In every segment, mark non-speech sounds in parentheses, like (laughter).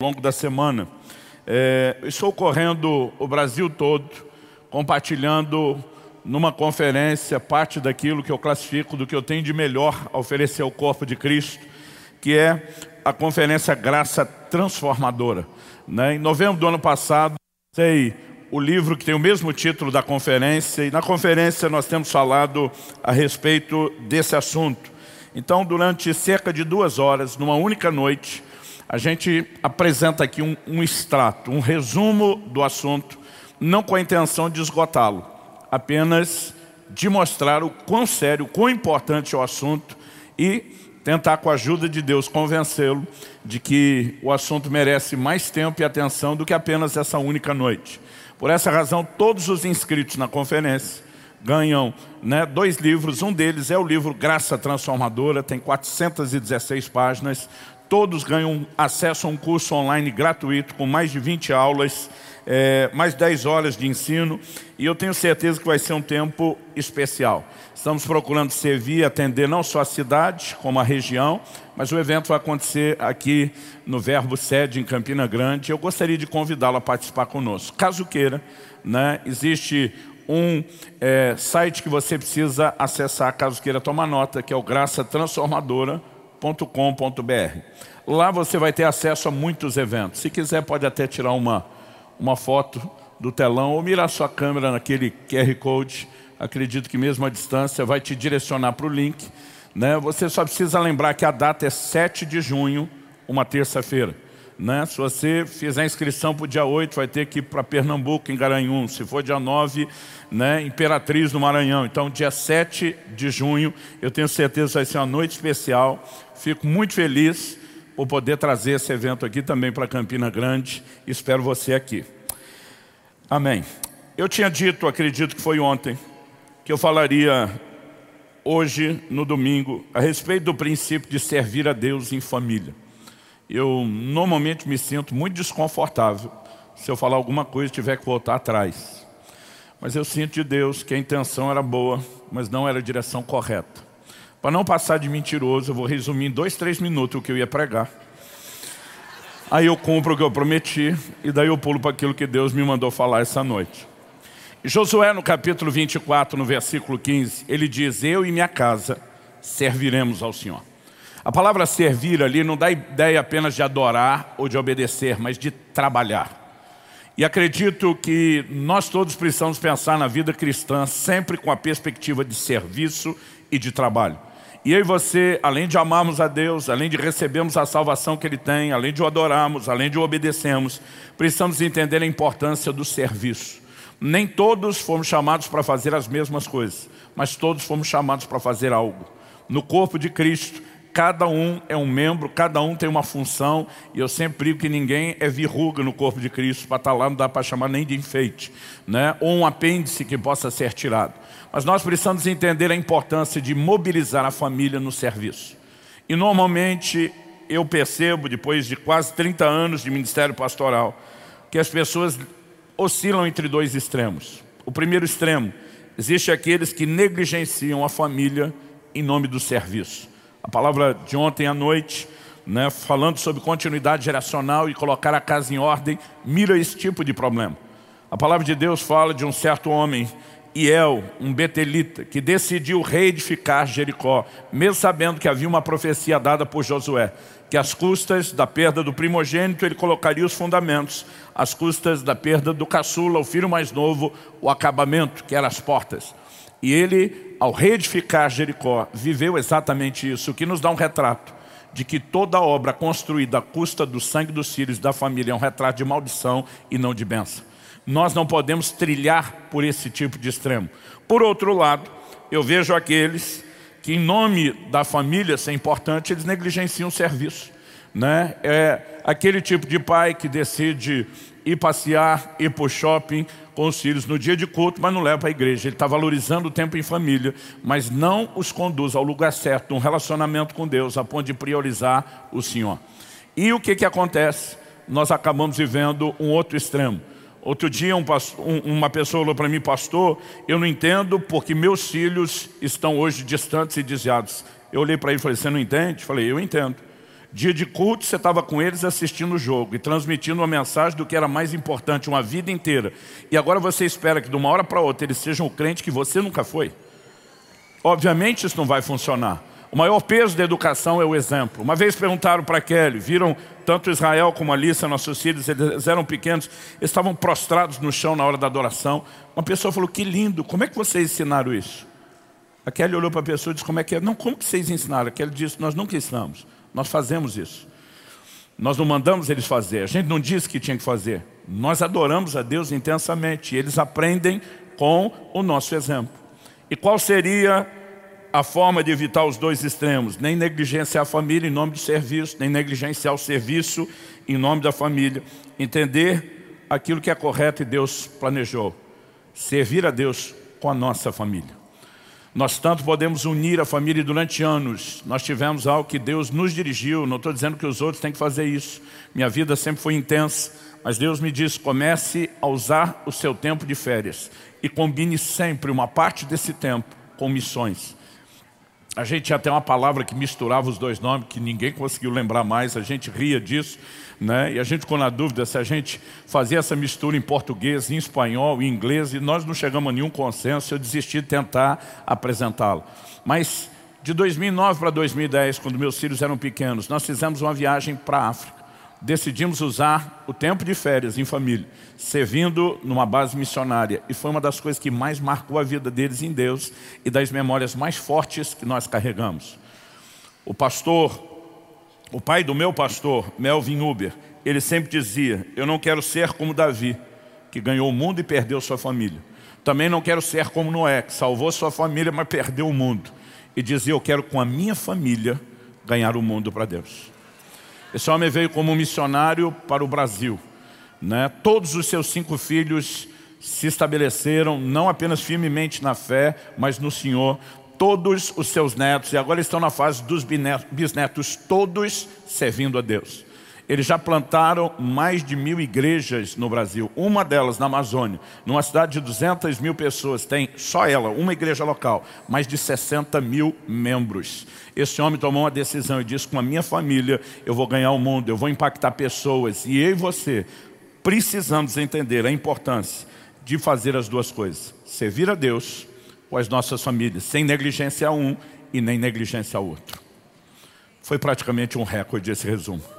ao longo da semana. É, estou correndo o Brasil todo, compartilhando numa conferência parte daquilo que eu classifico do que eu tenho de melhor a oferecer ao corpo de Cristo, que é a conferência Graça Transformadora. Né? Em novembro do ano passado, sei o livro que tem o mesmo título da conferência, e na conferência nós temos falado a respeito desse assunto. Então, durante cerca de duas horas, numa única noite, a gente apresenta aqui um, um extrato, um resumo do assunto, não com a intenção de esgotá-lo, apenas de mostrar o quão sério, o quão importante é o assunto e tentar com a ajuda de Deus convencê-lo de que o assunto merece mais tempo e atenção do que apenas essa única noite. Por essa razão, todos os inscritos na conferência ganham né, dois livros. Um deles é o livro Graça Transformadora, tem 416 páginas. Todos ganham acesso a um curso online gratuito com mais de 20 aulas, é, mais 10 horas de ensino. E eu tenho certeza que vai ser um tempo especial. Estamos procurando servir atender não só a cidade, como a região, mas o evento vai acontecer aqui no Verbo Sede, em Campina Grande. Eu gostaria de convidá-lo a participar conosco. Caso queira, né, existe um é, site que você precisa acessar, caso queira tomar nota, que é o graçatransformadora.com.br. Lá você vai ter acesso a muitos eventos. Se quiser, pode até tirar uma, uma foto do telão ou mirar sua câmera naquele QR Code. Acredito que mesmo à distância vai te direcionar para o link. Né? Você só precisa lembrar que a data é 7 de junho, uma terça-feira. Né? Se você fizer a inscrição para o dia 8, vai ter que ir para Pernambuco, em Garanhuns. Se for dia 9, né? Imperatriz do Maranhão. Então, dia 7 de junho, eu tenho certeza que vai ser uma noite especial. Fico muito feliz por poder trazer esse evento aqui também para Campina Grande. Espero você aqui. Amém. Eu tinha dito, acredito que foi ontem, que eu falaria hoje, no domingo, a respeito do princípio de servir a Deus em família eu normalmente me sinto muito desconfortável se eu falar alguma coisa e tiver que voltar atrás. Mas eu sinto de Deus que a intenção era boa, mas não era a direção correta. Para não passar de mentiroso, eu vou resumir em dois, três minutos o que eu ia pregar. Aí eu cumpro o que eu prometi e daí eu pulo para aquilo que Deus me mandou falar essa noite. Josué no capítulo 24, no versículo 15, ele diz, eu e minha casa serviremos ao Senhor. A palavra servir ali não dá ideia apenas de adorar ou de obedecer, mas de trabalhar. E acredito que nós todos precisamos pensar na vida cristã sempre com a perspectiva de serviço e de trabalho. E eu e você, além de amarmos a Deus, além de recebermos a salvação que Ele tem, além de o adorarmos, além de o obedecermos, precisamos entender a importância do serviço. Nem todos fomos chamados para fazer as mesmas coisas, mas todos fomos chamados para fazer algo. No corpo de Cristo, Cada um é um membro, cada um tem uma função, e eu sempre digo que ninguém é verruga no corpo de Cristo, para estar lá não dá para chamar nem de enfeite, né? ou um apêndice que possa ser tirado. Mas nós precisamos entender a importância de mobilizar a família no serviço. E normalmente eu percebo, depois de quase 30 anos de ministério pastoral, que as pessoas oscilam entre dois extremos. O primeiro extremo, existe aqueles que negligenciam a família em nome do serviço. A palavra de ontem à noite, né, falando sobre continuidade geracional e colocar a casa em ordem, mira esse tipo de problema. A palavra de Deus fala de um certo homem, Iel, um betelita, que decidiu reedificar Jericó, mesmo sabendo que havia uma profecia dada por Josué, que às custas da perda do primogênito ele colocaria os fundamentos, às custas da perda do caçula, o filho mais novo, o acabamento, que eram as portas. E ele, ao reedificar Jericó, viveu exatamente isso, o que nos dá um retrato de que toda obra construída à custa do sangue dos filhos da família é um retrato de maldição e não de bênção. Nós não podemos trilhar por esse tipo de extremo. Por outro lado, eu vejo aqueles que em nome da família, se é importante, eles negligenciam o serviço. Né? É aquele tipo de pai que decide ir passear, ir para o shopping, com os filhos no dia de culto, mas não leva para a igreja. Ele está valorizando o tempo em família, mas não os conduz ao lugar certo, um relacionamento com Deus, a ponto de priorizar o Senhor. E o que, que acontece? Nós acabamos vivendo um outro extremo. Outro dia um um, uma pessoa falou para mim, pastor, eu não entendo porque meus filhos estão hoje distantes e desviados. Eu olhei para ele e falei, você não entende? Falei, eu entendo. Dia de culto, você estava com eles assistindo o jogo e transmitindo uma mensagem do que era mais importante, uma vida inteira. E agora você espera que de uma hora para outra eles sejam o crente que você nunca foi? Obviamente isso não vai funcionar. O maior peso da educação é o exemplo. Uma vez perguntaram para Kelly, viram tanto Israel como Alissa, nossos filhos, eles eram pequenos, eles estavam prostrados no chão na hora da adoração. Uma pessoa falou, que lindo, como é que vocês ensinaram isso? A Kelly olhou para a pessoa e disse, como é que é? Não, como que vocês ensinaram? A Kelly disse, nós nunca ensinamos, nós fazemos isso. Nós não mandamos eles fazer, a gente não disse que tinha que fazer. Nós adoramos a Deus intensamente e eles aprendem com o nosso exemplo. E qual seria a forma de evitar os dois extremos, nem negligenciar a família em nome do serviço, nem negligenciar o serviço em nome da família. Entender aquilo que é correto e Deus planejou. Servir a Deus com a nossa família. Nós tanto podemos unir a família durante anos. Nós tivemos algo que Deus nos dirigiu. Não estou dizendo que os outros têm que fazer isso. Minha vida sempre foi intensa. Mas Deus me disse, comece a usar o seu tempo de férias. E combine sempre uma parte desse tempo com missões. A gente tinha até uma palavra que misturava os dois nomes, que ninguém conseguiu lembrar mais, a gente ria disso, né? e a gente ficou na dúvida se a gente fazia essa mistura em português, em espanhol, em inglês, e nós não chegamos a nenhum consenso, eu desisti de tentar apresentá-lo. Mas de 2009 para 2010, quando meus filhos eram pequenos, nós fizemos uma viagem para a África decidimos usar o tempo de férias em família, servindo numa base missionária. E foi uma das coisas que mais marcou a vida deles em Deus e das memórias mais fortes que nós carregamos. O pastor, o pai do meu pastor, Melvin Uber, ele sempre dizia, eu não quero ser como Davi, que ganhou o mundo e perdeu sua família. Também não quero ser como Noé, que salvou sua família, mas perdeu o mundo. E dizia, eu quero com a minha família ganhar o mundo para Deus. Esse homem veio como missionário para o Brasil. Né? Todos os seus cinco filhos se estabeleceram não apenas firmemente na fé, mas no Senhor. Todos os seus netos, e agora estão na fase dos bisnetos, todos servindo a Deus. Eles já plantaram mais de mil igrejas no Brasil. Uma delas na Amazônia, numa cidade de 200 mil pessoas, tem só ela, uma igreja local, mais de 60 mil membros. Esse homem tomou uma decisão e disse, com a minha família eu vou ganhar o mundo, eu vou impactar pessoas. E eu e você precisamos entender a importância de fazer as duas coisas. Servir a Deus com as nossas famílias, sem negligência a um e nem negligência ao outro. Foi praticamente um recorde esse resumo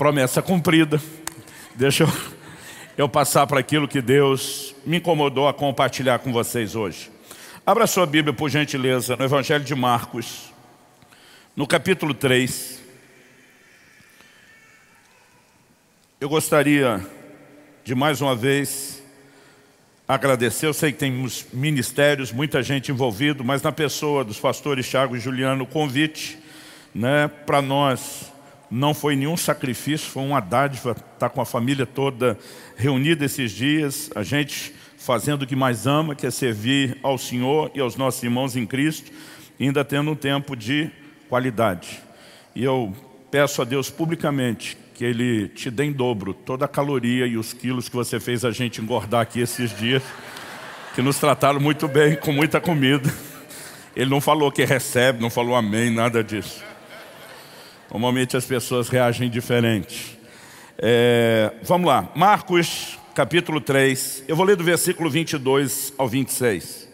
promessa cumprida. Deixa eu, eu passar para aquilo que Deus me incomodou a compartilhar com vocês hoje. Abra sua Bíblia, por gentileza, no Evangelho de Marcos, no capítulo 3. Eu gostaria de mais uma vez agradecer, eu sei que temos ministérios, muita gente envolvida, mas na pessoa dos pastores Tiago e Juliano, o convite né, para nós não foi nenhum sacrifício, foi uma dádiva estar tá com a família toda reunida esses dias, a gente fazendo o que mais ama, que é servir ao Senhor e aos nossos irmãos em Cristo, ainda tendo um tempo de qualidade. E eu peço a Deus publicamente que Ele te dê em dobro toda a caloria e os quilos que você fez a gente engordar aqui esses dias, que nos trataram muito bem, com muita comida. Ele não falou que recebe, não falou amém, nada disso. Normalmente as pessoas reagem diferente. É, vamos lá, Marcos capítulo 3, eu vou ler do versículo 22 ao 26.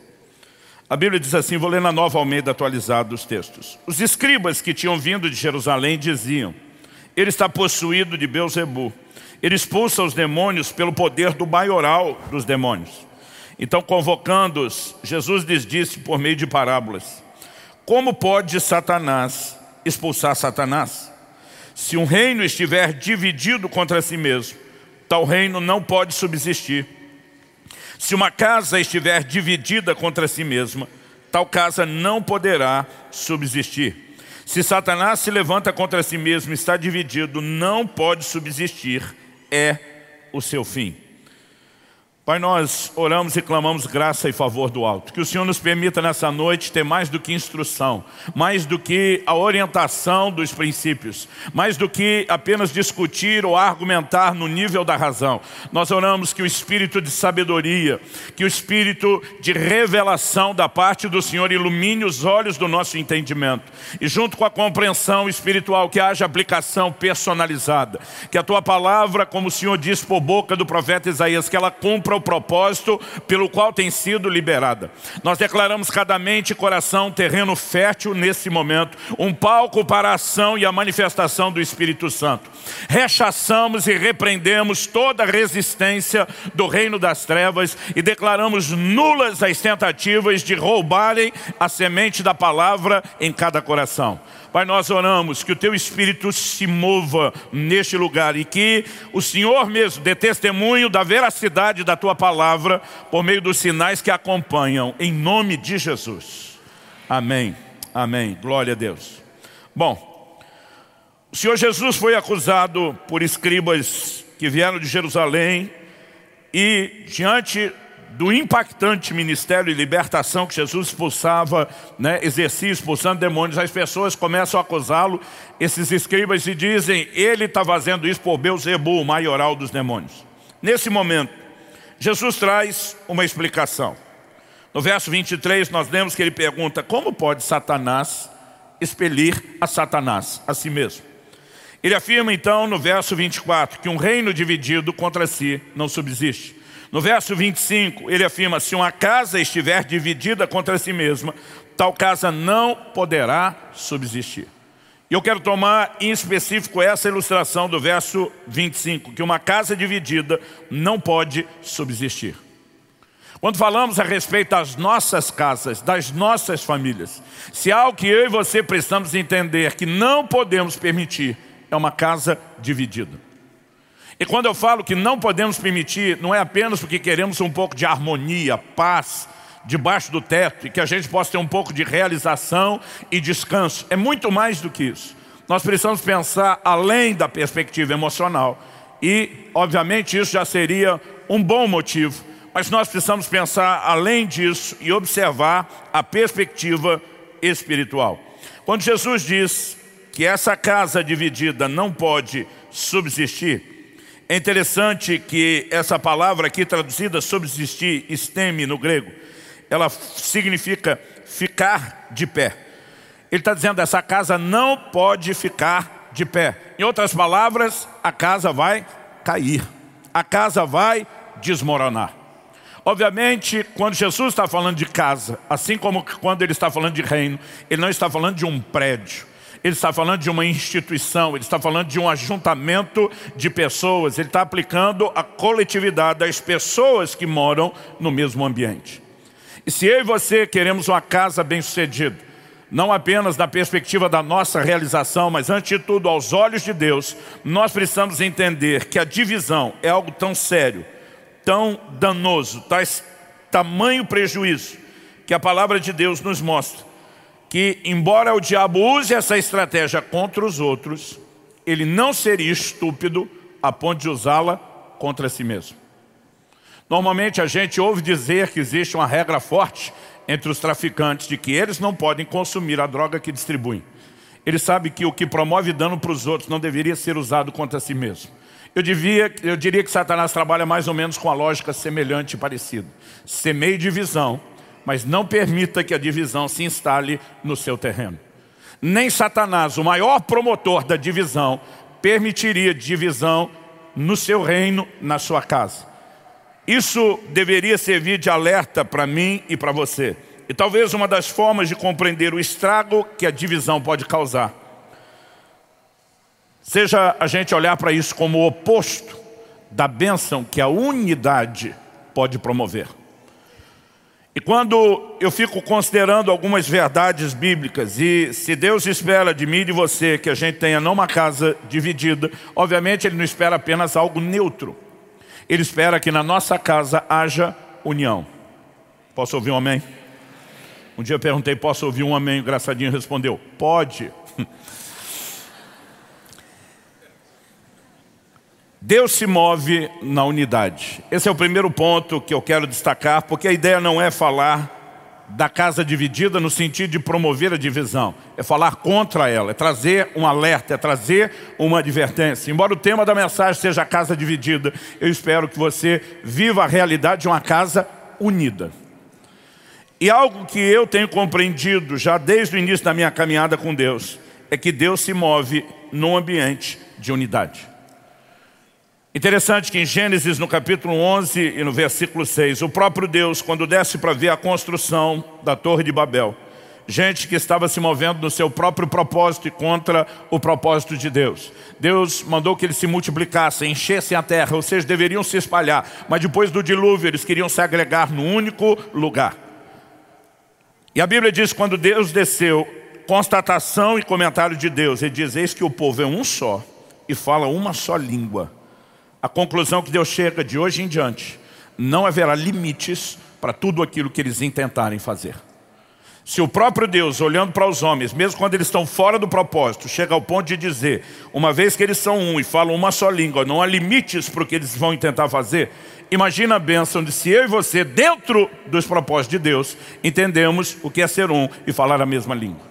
A Bíblia diz assim, vou ler na nova Almeida atualizada dos textos. Os escribas que tinham vindo de Jerusalém diziam, ele está possuído de Beuzebu. Ele expulsa os demônios pelo poder do maioral dos demônios. Então, convocando-os, Jesus lhes disse por meio de parábolas, como pode Satanás expulsar Satanás. Se um reino estiver dividido contra si mesmo, tal reino não pode subsistir. Se uma casa estiver dividida contra si mesma, tal casa não poderá subsistir. Se Satanás se levanta contra si mesmo, está dividido, não pode subsistir, é o seu fim. Pai, nós oramos e clamamos graça e favor do alto. Que o Senhor nos permita nessa noite ter mais do que instrução, mais do que a orientação dos princípios, mais do que apenas discutir ou argumentar no nível da razão. Nós oramos que o espírito de sabedoria, que o espírito de revelação da parte do Senhor ilumine os olhos do nosso entendimento. E junto com a compreensão espiritual, que haja aplicação personalizada. Que a tua palavra, como o Senhor diz por boca do profeta Isaías, que ela cumpra o propósito pelo qual tem sido liberada. Nós declaramos cada mente e coração terreno fértil nesse momento, um palco para a ação e a manifestação do Espírito Santo. Rechaçamos e repreendemos toda resistência do reino das trevas e declaramos nulas as tentativas de roubarem a semente da palavra em cada coração. Pai, nós oramos que o Teu Espírito se mova neste lugar e que o Senhor mesmo dê testemunho da veracidade da Tua palavra por meio dos sinais que acompanham, em nome de Jesus. Amém, amém, glória a Deus. Bom, o Senhor Jesus foi acusado por escribas que vieram de Jerusalém e diante do impactante ministério de libertação que Jesus expulsava, né, exercia expulsando demônios, as pessoas começam a acusá-lo, esses escribas, e dizem, ele está fazendo isso por Beuzebu, o maioral dos demônios. Nesse momento, Jesus traz uma explicação. No verso 23, nós lemos que ele pergunta, como pode Satanás expelir a Satanás, a si mesmo? Ele afirma então no verso 24, que um reino dividido contra si não subsiste. No verso 25, ele afirma, se uma casa estiver dividida contra si mesma, tal casa não poderá subsistir. E eu quero tomar em específico essa ilustração do verso 25, que uma casa dividida não pode subsistir. Quando falamos a respeito das nossas casas, das nossas famílias, se há algo que eu e você precisamos entender que não podemos permitir, é uma casa dividida. E quando eu falo que não podemos permitir, não é apenas porque queremos um pouco de harmonia, paz, debaixo do teto, e que a gente possa ter um pouco de realização e descanso. É muito mais do que isso. Nós precisamos pensar além da perspectiva emocional. E, obviamente, isso já seria um bom motivo. Mas nós precisamos pensar além disso e observar a perspectiva espiritual. Quando Jesus diz que essa casa dividida não pode subsistir, é interessante que essa palavra aqui traduzida subsistir, esteme no grego, ela significa ficar de pé. Ele está dizendo essa casa não pode ficar de pé. Em outras palavras, a casa vai cair. A casa vai desmoronar. Obviamente, quando Jesus está falando de casa, assim como quando ele está falando de reino, ele não está falando de um prédio ele está falando de uma instituição, ele está falando de um ajuntamento de pessoas, ele está aplicando a coletividade das pessoas que moram no mesmo ambiente. E se eu e você queremos uma casa bem-sucedida, não apenas da perspectiva da nossa realização, mas antes de tudo aos olhos de Deus, nós precisamos entender que a divisão é algo tão sério, tão danoso, traz tamanho prejuízo, que a palavra de Deus nos mostra que, embora o diabo use essa estratégia contra os outros, ele não seria estúpido a ponto de usá-la contra si mesmo. Normalmente a gente ouve dizer que existe uma regra forte entre os traficantes de que eles não podem consumir a droga que distribuem. Ele sabe que o que promove dano para os outros não deveria ser usado contra si mesmo. Eu, devia, eu diria que Satanás trabalha mais ou menos com a lógica semelhante e parecida. Semeie divisão mas não permita que a divisão se instale no seu terreno. Nem Satanás, o maior promotor da divisão, permitiria divisão no seu reino, na sua casa. Isso deveria servir de alerta para mim e para você. E talvez uma das formas de compreender o estrago que a divisão pode causar seja a gente olhar para isso como o oposto da bênção que a unidade pode promover. E quando eu fico considerando algumas verdades bíblicas, e se Deus espera de mim e de você que a gente tenha não uma casa dividida, obviamente Ele não espera apenas algo neutro. Ele espera que na nossa casa haja união. Posso ouvir um amém? Um dia eu perguntei, posso ouvir um amém? O respondeu, pode. Deus se move na unidade. Esse é o primeiro ponto que eu quero destacar, porque a ideia não é falar da casa dividida no sentido de promover a divisão. É falar contra ela, é trazer um alerta, é trazer uma advertência. Embora o tema da mensagem seja a casa dividida, eu espero que você viva a realidade de uma casa unida. E algo que eu tenho compreendido já desde o início da minha caminhada com Deus, é que Deus se move num ambiente de unidade. Interessante que em Gênesis, no capítulo 11 e no versículo 6, o próprio Deus, quando desce para ver a construção da Torre de Babel, gente que estava se movendo no seu próprio propósito e contra o propósito de Deus. Deus mandou que eles se multiplicassem, enchessem a terra, ou seja, deveriam se espalhar, mas depois do dilúvio eles queriam se agregar num único lugar. E a Bíblia diz, quando Deus desceu, constatação e comentário de Deus, ele diz, eis que o povo é um só e fala uma só língua. A conclusão que Deus chega de hoje em diante, não haverá limites para tudo aquilo que eles intentarem fazer. Se o próprio Deus, olhando para os homens, mesmo quando eles estão fora do propósito, chega ao ponto de dizer, uma vez que eles são um e falam uma só língua, não há limites para o que eles vão tentar fazer, imagina a bênção de se eu e você, dentro dos propósitos de Deus, entendemos o que é ser um e falar a mesma língua.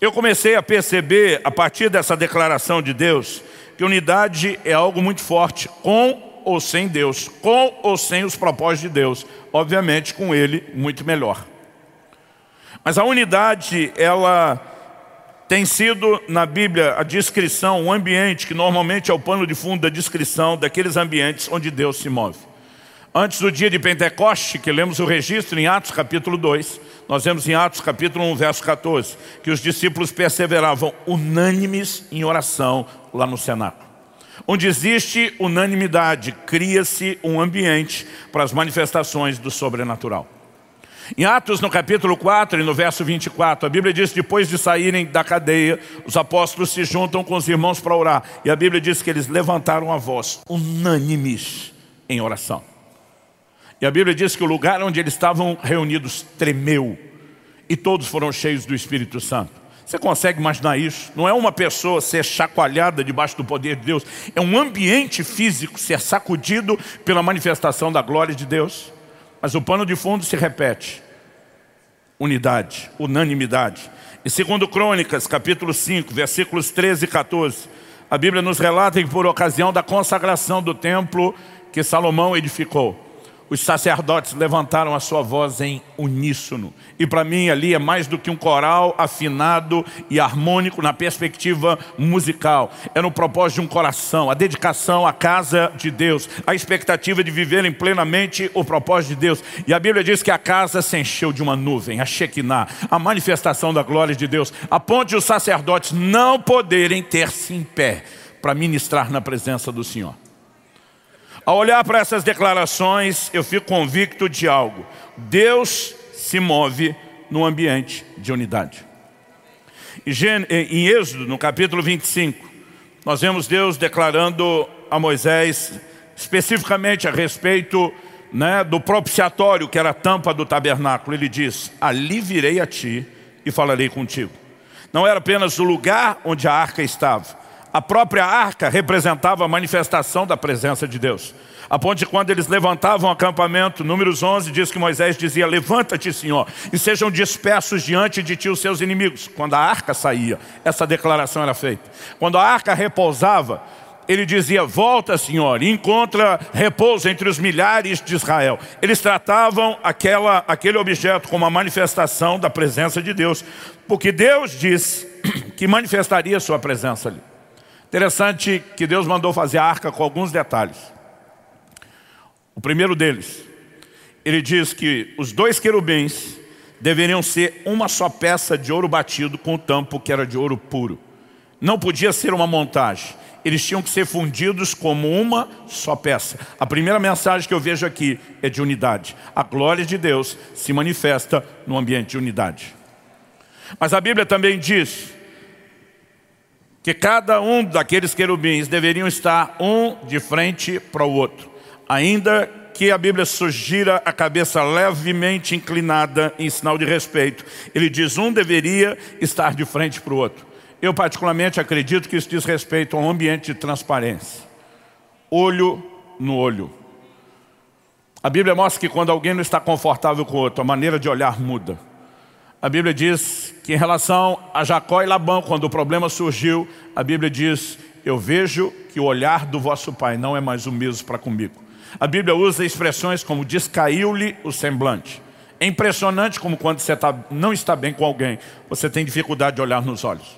Eu comecei a perceber, a partir dessa declaração de Deus, que unidade é algo muito forte, com ou sem Deus, com ou sem os propósitos de Deus, obviamente com Ele muito melhor. Mas a unidade, ela tem sido na Bíblia a descrição, um ambiente que normalmente é o pano de fundo da descrição daqueles ambientes onde Deus se move. Antes do dia de Pentecoste, que lemos o registro em Atos capítulo 2, nós vemos em Atos capítulo 1, verso 14, que os discípulos perseveravam unânimes em oração lá no cenáculo. Onde existe unanimidade, cria-se um ambiente para as manifestações do sobrenatural. Em Atos, no capítulo 4 e no verso 24, a Bíblia diz, depois de saírem da cadeia, os apóstolos se juntam com os irmãos para orar. E a Bíblia diz que eles levantaram a voz, unânimes em oração. E a Bíblia diz que o lugar onde eles estavam reunidos tremeu. E todos foram cheios do Espírito Santo. Você consegue imaginar isso? Não é uma pessoa ser chacoalhada debaixo do poder de Deus. É um ambiente físico ser sacudido pela manifestação da glória de Deus. Mas o pano de fundo se repete. Unidade, unanimidade. E segundo Crônicas, capítulo 5, versículos 13 e 14, a Bíblia nos relata que por ocasião da consagração do templo que Salomão edificou, os sacerdotes levantaram a sua voz em uníssono. E para mim ali é mais do que um coral afinado e harmônico na perspectiva musical. É no propósito de um coração, a dedicação à casa de Deus, a expectativa de viverem plenamente o propósito de Deus. E a Bíblia diz que a casa se encheu de uma nuvem, a Shekinah, a manifestação da glória de Deus, a ponto de os sacerdotes não poderem ter-se em pé para ministrar na presença do Senhor. Ao olhar para essas declarações, eu fico convicto de algo. Deus se move no ambiente de unidade. Em Êxodo, no capítulo 25, nós vemos Deus declarando a Moisés, especificamente a respeito né, do propiciatório, que era a tampa do tabernáculo. Ele diz, ali virei a ti e falarei contigo. Não era apenas o lugar onde a arca estava, a própria arca representava a manifestação da presença de Deus. A ponto de quando eles levantavam o acampamento, números 11 diz que Moisés dizia, levanta-te Senhor, e sejam dispersos diante de ti os seus inimigos. Quando a arca saía, essa declaração era feita. Quando a arca repousava, ele dizia, volta Senhor, e encontra repouso entre os milhares de Israel. Eles tratavam aquela, aquele objeto como uma manifestação da presença de Deus, porque Deus disse (clears throat) que manifestaria sua presença ali. Interessante que Deus mandou fazer a arca com alguns detalhes. O primeiro deles, ele diz que os dois querubins deveriam ser uma só peça de ouro batido com o tampo que era de ouro puro. Não podia ser uma montagem. Eles tinham que ser fundidos como uma só peça. A primeira mensagem que eu vejo aqui é de unidade. A glória de Deus se manifesta no ambiente de unidade. Mas a Bíblia também diz que cada um daqueles querubins deveriam estar um de frente para o outro. Ainda que a Bíblia sugira a cabeça levemente inclinada em sinal de respeito. Ele diz um deveria estar de frente para o outro. Eu particularmente acredito que isso diz respeito a um ambiente de transparência. olho no olho. A Bíblia mostra que quando alguém não está confortável com o outro, a maneira de olhar muda. A Bíblia diz que em relação a Jacó e Labão, quando o problema surgiu, a Bíblia diz, eu vejo que o olhar do vosso pai não é mais o mesmo para comigo. A Bíblia usa expressões como descaiu-lhe o semblante. É impressionante como quando você tá, não está bem com alguém, você tem dificuldade de olhar nos olhos.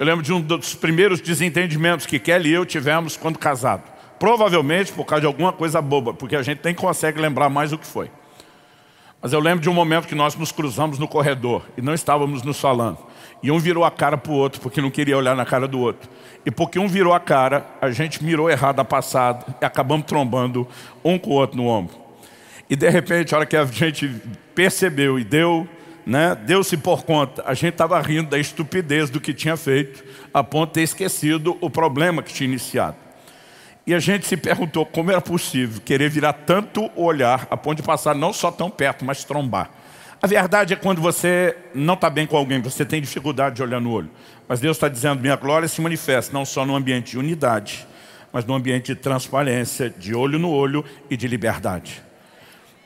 Eu lembro de um dos primeiros desentendimentos que Kelly e eu tivemos quando casados. Provavelmente por causa de alguma coisa boba, porque a gente nem consegue lembrar mais o que foi. Mas eu lembro de um momento que nós nos cruzamos no corredor e não estávamos nos falando. E um virou a cara para o outro, porque não queria olhar na cara do outro. E porque um virou a cara, a gente mirou errado a passada e acabamos trombando um com o outro no ombro. E de repente, a hora que a gente percebeu e deu, né, deu-se por conta, a gente estava rindo da estupidez do que tinha feito, a ponto de ter esquecido o problema que tinha iniciado. E a gente se perguntou como era possível querer virar tanto olhar, a ponto de passar não só tão perto, mas trombar. A verdade é quando você não está bem com alguém, você tem dificuldade de olhar no olho. Mas Deus está dizendo, minha glória se manifesta não só no ambiente de unidade, mas no ambiente de transparência, de olho no olho e de liberdade.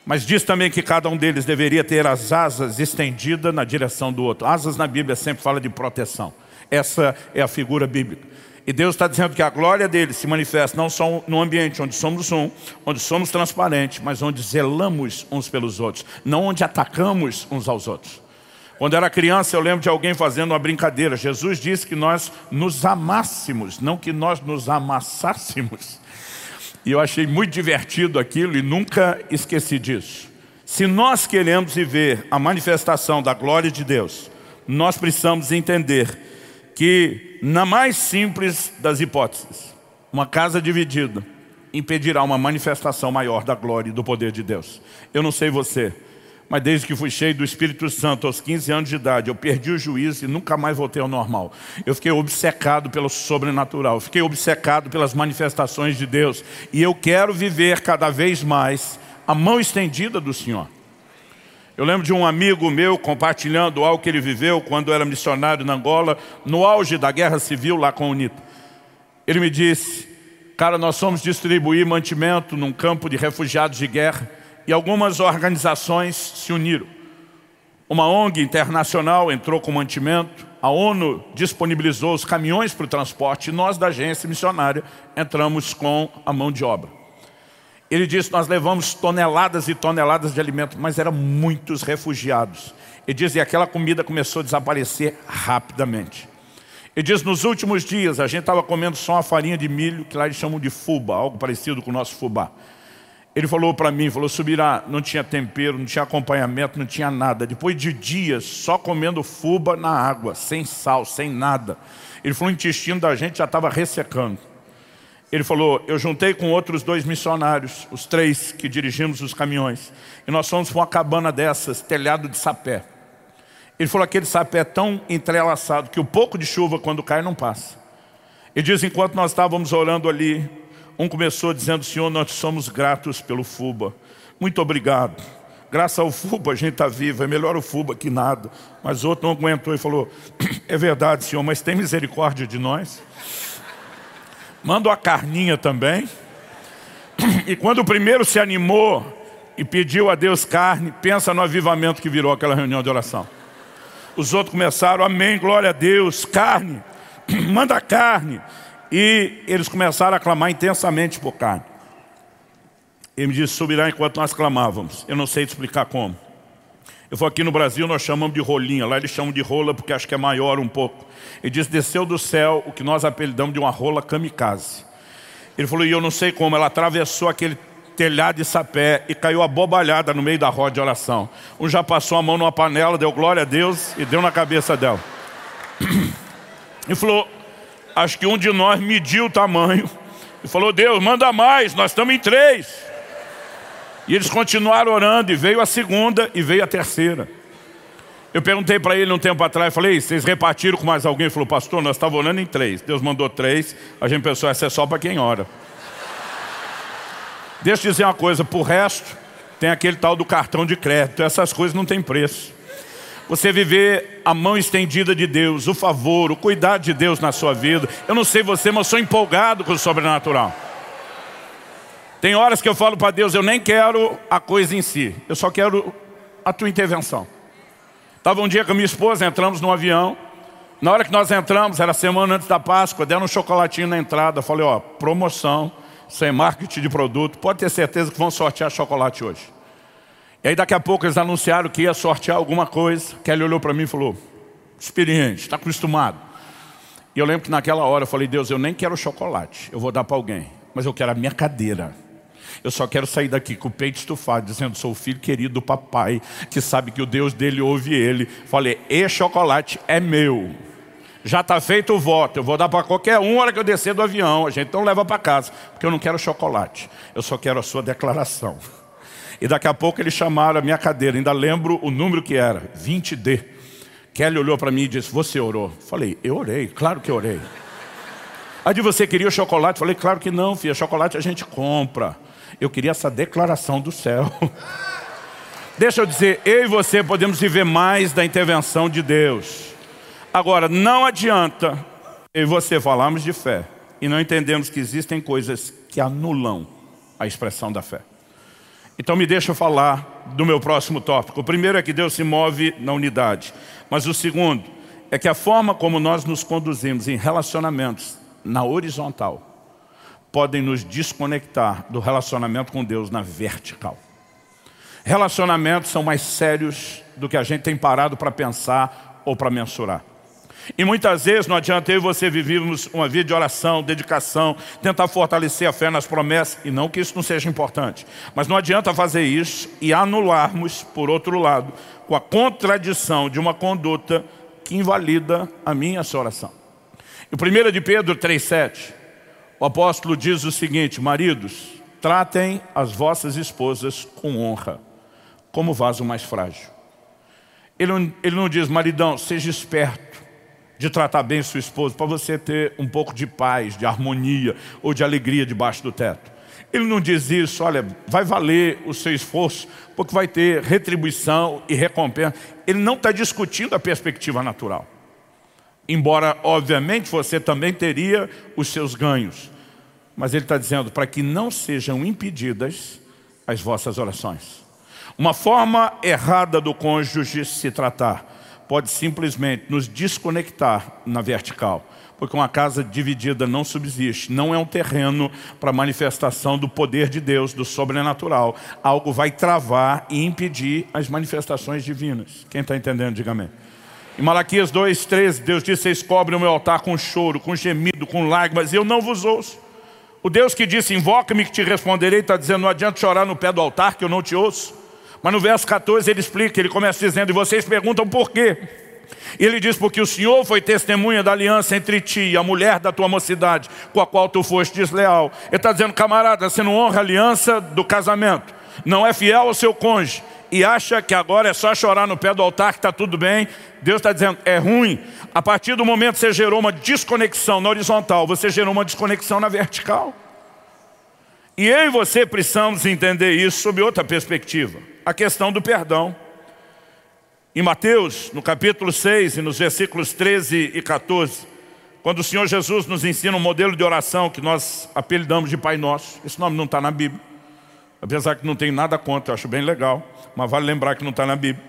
Mas diz também que cada um deles deveria ter as asas estendidas na direção do outro. Asas na Bíblia sempre fala de proteção. Essa é a figura bíblica. E Deus está dizendo que a glória dele se manifesta não só no ambiente onde somos um, onde somos transparentes, mas onde zelamos uns pelos outros, não onde atacamos uns aos outros. Quando era criança, eu lembro de alguém fazendo uma brincadeira. Jesus disse que nós nos amássemos, não que nós nos amassássemos. E eu achei muito divertido aquilo e nunca esqueci disso. Se nós queremos viver a manifestação da glória de Deus, nós precisamos entender que, na mais simples das hipóteses, uma casa dividida impedirá uma manifestação maior da glória e do poder de Deus. Eu não sei você, mas desde que fui cheio do Espírito Santo aos 15 anos de idade, eu perdi o juízo e nunca mais voltei ao normal. Eu fiquei obcecado pelo sobrenatural, fiquei obcecado pelas manifestações de Deus. E eu quero viver cada vez mais a mão estendida do Senhor. Eu lembro de um amigo meu compartilhando algo que ele viveu quando era missionário na Angola, no auge da guerra civil lá com o UNITA. Ele me disse, cara, nós fomos distribuir mantimento num campo de refugiados de guerra e algumas organizações se uniram. Uma ONG internacional entrou com mantimento, a ONU disponibilizou os caminhões para o transporte e nós da agência missionária entramos com a mão de obra. Ele disse, nós levamos toneladas e toneladas de alimento, mas eram muitos refugiados. Ele diz, e aquela comida começou a desaparecer rapidamente. Ele diz, nos últimos dias a gente estava comendo só uma farinha de milho, que lá eles chamam de fuba, algo parecido com o nosso fubá. Ele falou para mim, falou, Subirá, não tinha tempero, não tinha acompanhamento, não tinha nada. Depois de dias só comendo fuba na água, sem sal, sem nada. Ele falou, o intestino da gente já estava ressecando. Ele falou, eu juntei com outros dois missionários, os três que dirigimos os caminhões. E nós fomos para uma cabana dessas, telhado de sapé. Ele falou, aquele sapé é tão entrelaçado que o pouco de chuva quando cai não passa. Ele diz, enquanto nós estávamos orando ali, um começou dizendo, Senhor, nós somos gratos pelo FUBA. Muito obrigado. Graças ao FUBA a gente está vivo, é melhor o FUBA que nada. Mas outro não aguentou e falou, (clears throat) é verdade, Senhor, mas tem misericórdia de nós. Manda a carninha também. E quando o primeiro se animou e pediu a Deus carne, pensa no avivamento que virou aquela reunião de oração. Os outros começaram, amém, glória a Deus, carne, (clears throat) manda carne. E eles começaram a clamar intensamente por carne. Ele me disse, subirá enquanto nós clamávamos. Eu não sei te explicar como. Eu vou aqui no Brasil, nós chamamos de rolinha. Lá eles chamam de rola porque acho que é maior um pouco. Ele disse, desceu do céu o que nós apelidamos de uma rola kamikaze. Ele falou, e eu não sei como, ela atravessou aquele telhado de sapé e caiu abobalhada no meio da roda de oração. Um já passou a mão numa panela, deu glória a Deus e deu na cabeça dela. Ele (clears throat) falou, acho que um de nós mediu o tamanho e falou, Deus, manda mais, nós estamos em três. E eles continuaram orando e veio a segunda e veio a terceira. Eu perguntei para ele um tempo atrás, falei, vocês repartiram com mais alguém? Ele falou, pastor, nós estávamos orando em três. Deus mandou três, a gente pensou, essa é só para quem ora. Deixa eu dizer uma coisa, por resto, tem aquele tal do cartão de crédito, essas coisas não têm preço. Você viver a mão estendida de Deus, o favor, o cuidado de Deus na sua vida. Eu não sei você, mas sou empolgado com o sobrenatural. Tem horas que eu falo para Deus, eu nem quero a coisa em si, eu só quero a tua intervenção. Estava um dia com a minha esposa, entramos no avião, na hora que nós entramos, era semana antes da Páscoa, deram um chocolatinho na entrada, falei, ó, promoção, sem marketing de produto, pode ter certeza que vão sortear chocolate hoje. E aí daqui a pouco eles anunciaram que ia sortear alguma coisa, Kelly olhou para mim e falou, experiente, está acostumado. E eu lembro que naquela hora eu falei, Deus, eu nem quero chocolate, eu vou dar para alguém, mas eu quero a minha cadeira. Eu só quero sair daqui com o peito estufado, dizendo, sou o filho querido do papai, que sabe que o Deus dele ouve ele. Falei, e chocolate é meu. Já está feito o voto, eu vou dar para qualquer um hora que eu descer do avião, a gente não leva para casa, porque eu não quero chocolate, eu só quero a sua declaração. E daqui a pouco eles chamaram a minha cadeira, ainda lembro o número que era, 20D. Kelly olhou para mim e disse, você orou? Falei, eu orei, claro que orei. Aí de você queria o chocolate? Falei, claro que não, filha, chocolate a gente compra. Eu queria essa declaração do céu. (laughs) Deixa eu dizer, eu e você podemos viver mais da intervenção de Deus. Agora, não adianta eu e você falarmos de fé e não entendemos que existem coisas que anulam a expressão da fé. Então me deixa falar do meu próximo tópico. O primeiro é que Deus se move na unidade. Mas o segundo é que a forma como nós nos conduzimos em relacionamentos na horizontal podem nos desconectar do relacionamento com Deus na vertical. Relacionamentos são mais sérios do que a gente tem parado para pensar ou para mensurar. E muitas vezes não adianta eu e você vivermos uma vida de oração, dedicação, tentar fortalecer a fé nas promessas, e não que isso não seja importante. Mas não adianta fazer isso e anularmos, por outro lado, com a contradição de uma conduta que invalida a minha oração. Em 1 de Pedro 3,7, o apóstolo diz o seguinte, maridos, tratem as vossas esposas com honra, como vaso mais frágil. Ele não, ele não diz, maridão, seja esperto, de tratar bem sua esposa, para você ter um pouco de paz, de harmonia ou de alegria debaixo do teto. Ele não diz isso, olha, vai valer o seu esforço, porque vai ter retribuição e recompensa. Ele não está discutindo a perspectiva natural. Embora, obviamente, você também teria os seus ganhos. Mas ele está dizendo para que não sejam impedidas as vossas orações. Uma forma errada do cônjuge se tratar pode simplesmente nos desconectar na vertical. Porque uma casa dividida não subsiste, não é um terreno para manifestação do poder de Deus, do sobrenatural. Algo vai travar e impedir as manifestações divinas. Quem está entendendo, diga amém. Em Malaquias 2,13, Deus disse, vocês cobrem o meu altar com choro, com gemido, com lágrimas, eu não vos ouço. O Deus que disse, invoca-me que te responderei, está dizendo, não adianta chorar no pé do altar que eu não te ouço. Mas no verso 14 ele explica, ele começa dizendo, e vocês perguntam por quê? E ele diz, porque o Senhor foi testemunha da aliança entre ti e a mulher da tua mocidade, com a qual tu foste desleal. Ele está dizendo, camarada, você não honra a aliança do casamento, não é fiel ao seu cônjuge, e acha que agora é só chorar no pé do altar que está tudo bem, Deus está dizendo, é ruim. A partir do momento que você gerou uma desconexão na horizontal, você gerou uma desconexão na vertical. E eu e você precisamos entender isso sob outra perspectiva a questão do perdão. Em Mateus, no capítulo 6 e nos versículos 13 e 14, quando o Senhor Jesus nos ensina um modelo de oração que nós apelidamos de Pai Nosso, esse nome não está na Bíblia, apesar que não tem nada contra, acho bem legal, mas vale lembrar que não está na Bíblia.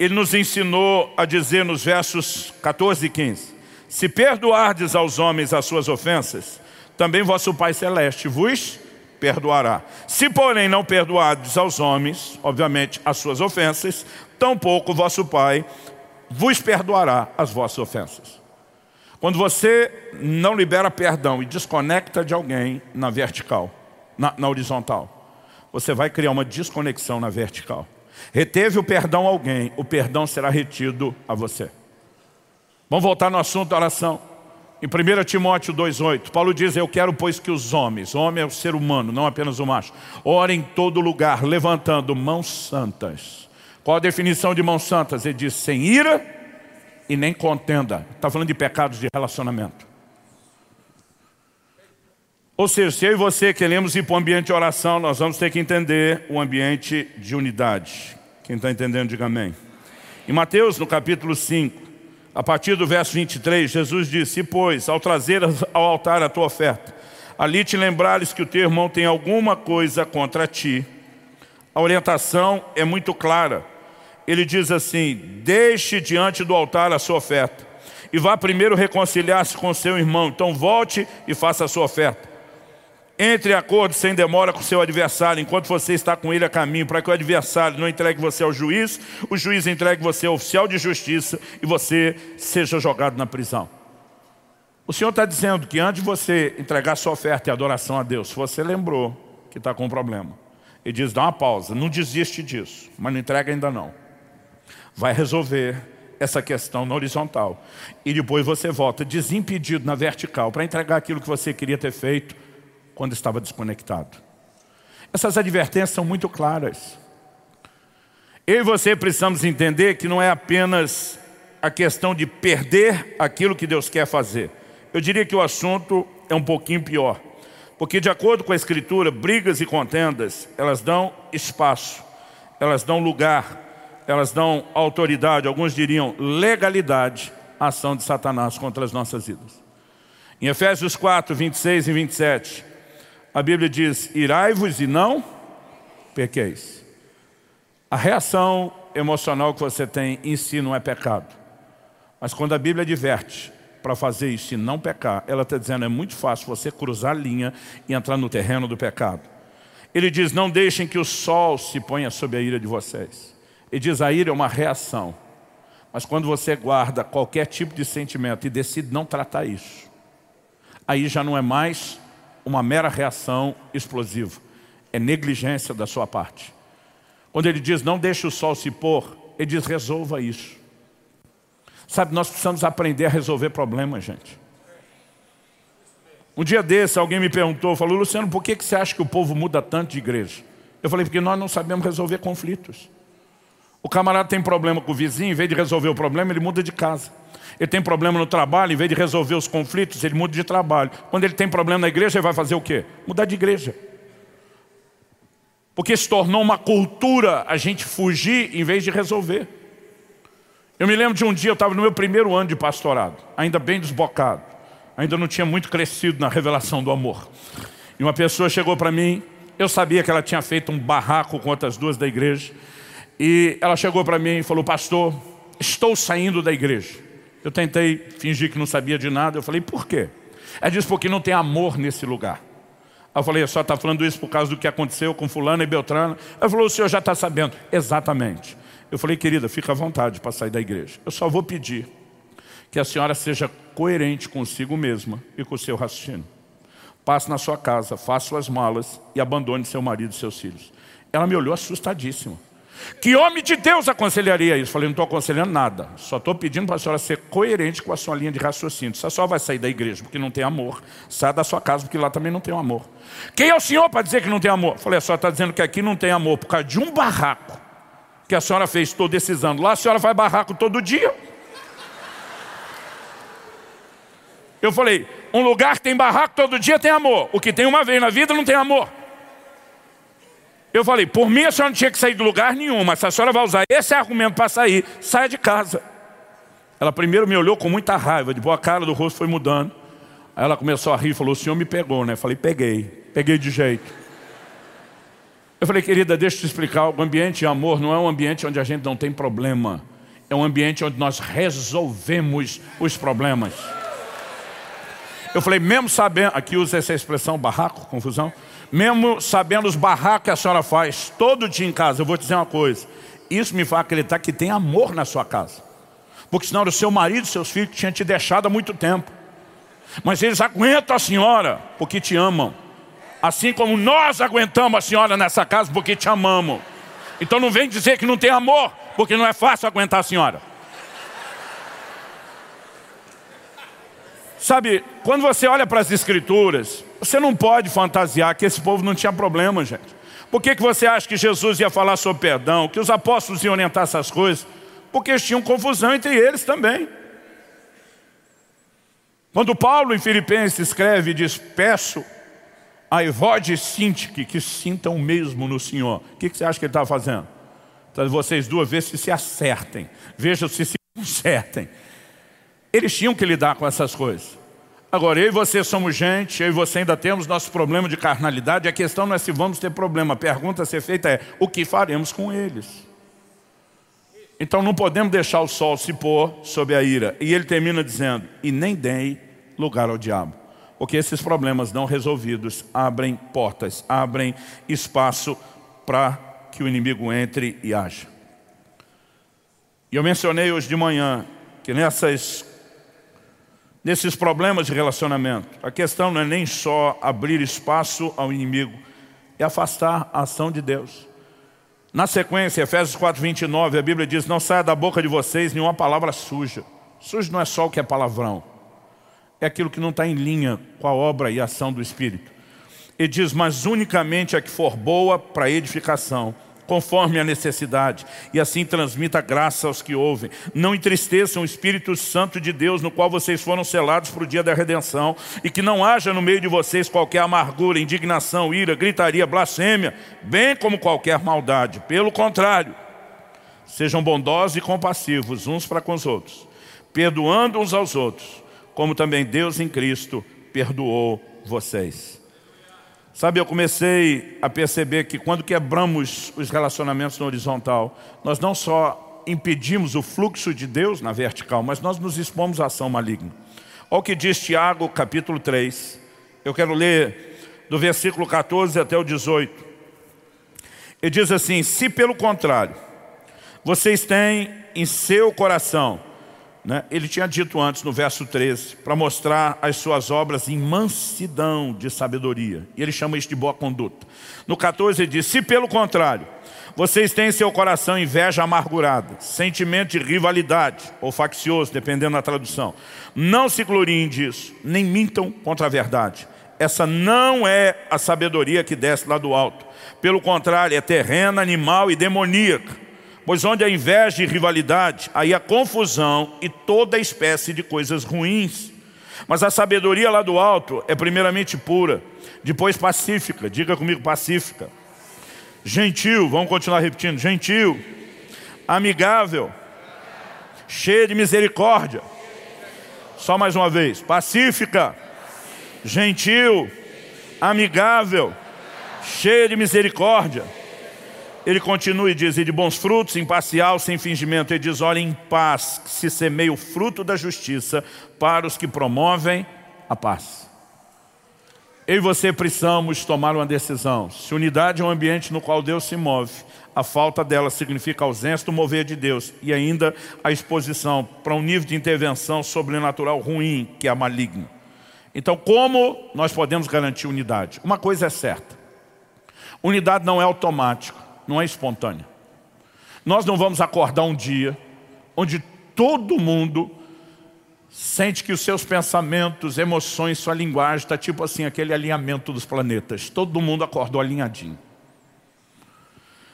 Ele nos ensinou a dizer nos versos 14 e 15, se perdoardes aos homens as suas ofensas, também vosso Pai Celeste vos perdoará. Se porém não perdoardes aos homens, obviamente, as suas ofensas, tampouco vosso Pai vos perdoará as vossas ofensas. Quando você não libera perdão e desconecta de alguém na vertical, na, na horizontal, você vai criar uma desconexão na vertical. Reteve o perdão a alguém, o perdão será retido a você. Vamos voltar no assunto da oração. Em 1 Timóteo 2,8, Paulo diz, eu quero pois que os homens, homem é o ser humano, não apenas o macho, orem em todo lugar, levantando mãos santas. Qual a definição de mãos santas? Ele diz, sem ira e nem contenda. Está falando de pecados de relacionamento. Ou seja, se eu e você queremos ir para o ambiente de oração, nós vamos ter que entender o ambiente de unidade. Quem está entendendo, diga amém. Em Mateus, no capítulo 5, a partir do verso 23, Jesus disse, pois, ao trazer ao altar a tua oferta, ali te lembrares que o teu irmão tem alguma coisa contra ti, a orientação é muito clara. Ele diz assim, deixe diante do altar a sua oferta e vá primeiro reconciliar-se com seu irmão. Então volte e faça a sua oferta. Entre em acordo sem demora com seu adversário, enquanto você está com ele a caminho, para que o adversário não entregue você ao juiz, o juiz entregue você ao oficial de justiça e você seja jogado na prisão. O Senhor está dizendo que antes de você entregar sua oferta e adoração a Deus, você lembrou que está com um problema, ele diz, dá uma pausa, não desiste disso, mas não entrega ainda não. Vai resolver essa questão na horizontal. E depois você volta desimpedido na vertical para entregar aquilo que você queria ter feito quando estava desconectado. Essas advertências são muito claras. Eu e você precisamos entender que não é apenas a questão de perder aquilo que Deus quer fazer. Eu diria que o assunto é um pouquinho pior. Porque de acordo com a Escritura, brigas e contendas, elas dão espaço, elas dão lugar, elas dão autoridade, alguns diriam legalidade, à ação de Satanás contra as nossas vidas. Em Efésios 4, 26 e 27, a Bíblia diz, irai-vos e não pequeis. A reação emocional que você tem em si não é pecado. Mas quando a Bíblia adverte para fazer isso e não pecar, ela está dizendo, é muito fácil você cruzar a linha e entrar no terreno do pecado. Ele diz, não deixem que o sol se ponha sob a ira de vocês. Ele diz, a ira é uma reação. Mas quando você guarda qualquer tipo de sentimento e decide não tratar isso, aí já não é mais uma mera reação explosiva. É negligência da sua parte. Quando ele diz, não deixe o sol se pôr, ele diz, resolva isso. Sabe, nós precisamos aprender a resolver problemas, gente. Um dia desse, alguém me perguntou, falou, Luciano, por que você acha que o povo muda tanto de igreja? Eu falei, porque nós não sabemos resolver conflitos. O camarada tem problema com o vizinho, em vez de resolver o problema, ele muda de casa. Ele tem problema no trabalho, em vez de resolver os conflitos, ele muda de trabalho. Quando ele tem problema na igreja, ele vai fazer o quê? Mudar de igreja. Porque se tornou uma cultura a gente fugir em vez de resolver. Eu me lembro de um dia, eu estava no meu primeiro ano de pastorado, ainda bem desbocado. Ainda não tinha muito crescido na revelação do amor. E uma pessoa chegou para mim, eu sabia que ela tinha feito um barraco com outras duas da igreja. E ela chegou para mim e falou, pastor, estou saindo da igreja. Eu tentei fingir que não sabia de nada. Eu falei, por quê? Ela disse, porque não tem amor nesse lugar. Eu falei, só está falando isso por causa do que aconteceu com fulano e Beltrano. Ela falou, o senhor já está sabendo. Exatamente. Eu falei, querida, fica à vontade para sair da igreja. Eu só vou pedir que a senhora seja coerente consigo mesma e com o seu raciocínio. Passe na sua casa, faça suas malas e abandone seu marido e seus filhos. Ela me olhou assustadíssima. Que homem de Deus aconselharia isso? Falei, não estou aconselhando nada. Só estou pedindo para a senhora ser coerente com a sua linha de raciocínio. A senhora vai sair da igreja porque não tem amor, sai da sua casa porque lá também não tem amor. Quem é o senhor para dizer que não tem amor? Falei, a senhora está dizendo que aqui não tem amor por causa de um barraco que a senhora fez todos esses anos. Lá a senhora faz barraco todo dia. Eu falei, um lugar que tem barraco todo dia tem amor. O que tem uma vez na vida não tem amor. Eu falei, por mim a senhora não tinha que sair de lugar nenhum, mas se a senhora vai usar esse argumento para sair, saia de casa. Ela primeiro me olhou com muita raiva, depois a cara do rosto foi mudando. Aí ela começou a rir falou, o senhor me pegou, né? Eu falei, peguei, peguei de jeito. Eu falei, querida, deixa eu te explicar, o ambiente de amor não é um ambiente onde a gente não tem problema. É um ambiente onde nós resolvemos os problemas. Eu falei, mesmo sabendo, aqui usa essa expressão barraco, confusão mesmo sabendo os barracos que a senhora faz todo dia em casa, eu vou te dizer uma coisa, isso me faz acreditar que tem amor na sua casa. Porque senão o seu marido e seus filhos tinham te deixado há muito tempo. Mas eles aguentam a senhora porque te amam. Assim como nós aguentamos a senhora nessa casa porque te amamos. Então não vem dizer que não tem amor, porque não é fácil aguentar a senhora. Sabe, quando você olha para as escrituras, você não pode fantasiar que esse povo não tinha problema, gente. Por que, que você acha que Jesus ia falar sobre perdão, que os apóstolos iam orientar essas coisas? Porque eles tinham confusão entre eles também. Quando Paulo em Filipenses escreve e diz, peço a Evode Sintique que sintam mesmo no Senhor. O que, que você acha que ele estava fazendo? Então, vocês duas vezes se acertem. Vejam se se consertem. Eles tinham que lidar com essas coisas. Agora, eu e você somos gente, eu e você ainda temos nosso problema de carnalidade. A questão não é se vamos ter problema. A pergunta a ser feita é, o que faremos com eles? Então não podemos deixar o sol se pôr sob a ira. E ele termina dizendo, e nem deem lugar ao diabo. Porque esses problemas não resolvidos abrem portas, abrem espaço para que o inimigo entre e haja. E eu mencionei hoje de manhã que nessas nesses problemas de relacionamento. A questão não é nem só abrir espaço ao inimigo, é afastar a ação de Deus. Na sequência, Efésios 4, 29, a Bíblia diz, não saia da boca de vocês nenhuma palavra suja. Sujo não é só o que é palavrão, é aquilo que não está em linha com a obra e a ação do Espírito. E diz, mas unicamente a que for boa para edificação, conforme a necessidade, e assim transmita graça aos que ouvem. Não entristeçam o Espírito Santo de Deus, no qual vocês foram selados para o dia da redenção, e que não haja no meio de vocês qualquer amargura, indignação, ira, gritaria, blasfêmia, bem como qualquer maldade. Pelo contrário, sejam bondosos e compassivos uns para com os outros, perdoando uns aos outros, como também Deus em Cristo perdoou vocês. Sabe, eu comecei a perceber que quando quebramos os relacionamentos no horizontal, nós não só impedimos o fluxo de Deus na vertical, mas nós nos expomos à ação maligna. Olha o que diz Tiago, capítulo 3. Eu quero ler do versículo 14 até o 18. Ele diz assim, se pelo contrário, vocês têm em seu coração né? Ele tinha dito antes, no verso 13, para mostrar as suas obras em mansidão de sabedoria. E ele chama isso de boa conduta. No 14 ele diz, se pelo contrário, vocês têm em seu coração inveja amargurada, sentimento de rivalidade, ou faccioso, dependendo da tradução. Não se gloriem disso, nem mintam contra a verdade. Essa não é a sabedoria que desce lá do alto. Pelo contrário, é terrena, animal e demoníaca Pois onde há inveja e rivalidade, aí há confusão e toda espécie de coisas ruins. Mas a sabedoria lá do alto é primeiramente pura, depois pacífica, diga comigo pacífica. Gentil, vamos continuar repetindo, gentil, amigável, cheia de misericórdia. Só mais uma vez, pacífica, gentil, amigável, cheia de misericórdia ele continua e diz, e de bons frutos, imparcial, sem fingimento. Ele diz, olha, em paz, se semeia o fruto da justiça para os que promovem a paz. Eu e você precisamos tomar uma decisão. Se unidade é um ambiente no qual Deus se move, a falta dela significa a ausência do mover de Deus e ainda a exposição para um nível de intervenção sobrenatural ruim, que é a maligna. Então, como nós podemos garantir unidade? Uma coisa é certa. Unidade não é automático não é espontânea. Nós não vamos acordar um dia onde todo mundo sente que os seus pensamentos, emoções, sua linguagem está tipo assim, aquele alinhamento dos planetas. Todo mundo acordou alinhadinho.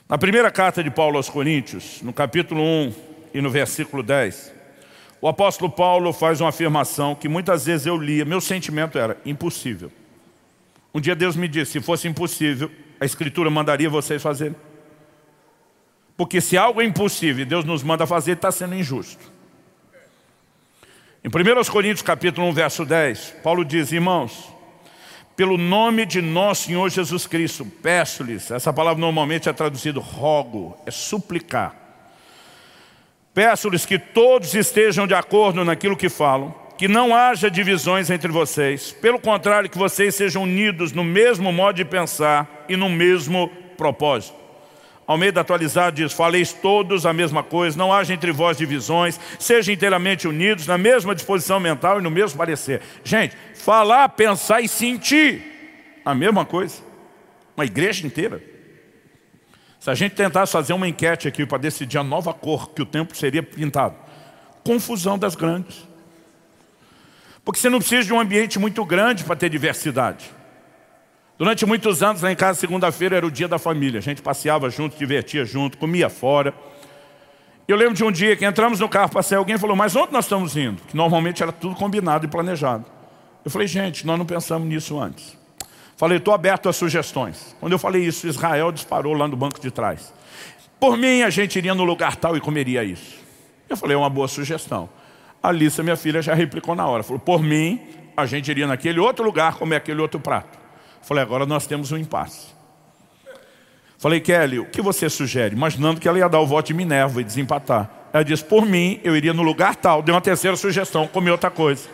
Na primeira carta de Paulo aos Coríntios, no capítulo 1 e no versículo 10, o apóstolo Paulo faz uma afirmação que muitas vezes eu lia, meu sentimento era impossível. Um dia Deus me disse, se fosse impossível, a Escritura mandaria vocês fazerem. Porque se algo é impossível e Deus nos manda fazer, está sendo injusto. Em 1 Coríntios capítulo 1, verso 10, Paulo diz, irmãos, pelo nome de nosso Senhor Jesus Cristo, peço-lhes, essa palavra normalmente é traduzido rogo, é suplicar. Peço-lhes que todos estejam de acordo naquilo que falam, que não haja divisões entre vocês, pelo contrário, que vocês sejam unidos no mesmo modo de pensar e no mesmo propósito. Almeida atualizado diz, faleis todos a mesma coisa, não haja entre vós divisões, sejam inteiramente unidos, na mesma disposição mental e no mesmo parecer. Gente, falar, pensar e sentir, a mesma coisa. Uma igreja inteira. Se a gente tentasse fazer uma enquete aqui para decidir a nova cor que o templo seria pintado, confusão das grandes. Porque você não precisa de um ambiente muito grande para ter diversidade. Durante muitos anos, lá em casa, segunda-feira era o dia da família. A gente passeava junto, divertia junto, comia fora. Eu lembro de um dia que entramos no carro para sair, alguém falou, mas onde nós estamos indo? Que normalmente era tudo combinado e planejado. Eu falei, gente, nós não pensamos nisso antes. Falei, estou aberto a sugestões. Quando eu falei isso, Israel disparou lá no banco de trás. Por mim, a gente iria no lugar tal e comeria isso. Eu falei, é uma boa sugestão. A Alissa, minha filha, já replicou na hora. Falou, por mim, a gente iria naquele outro lugar comer aquele outro prato. Falei, agora nós temos um impasse. Falei, Kelly, o que você sugere? Imaginando que ela ia dar o voto de Minerva e desempatar. Ela disse, por mim, eu iria no lugar tal. Deu uma terceira sugestão, comer outra coisa.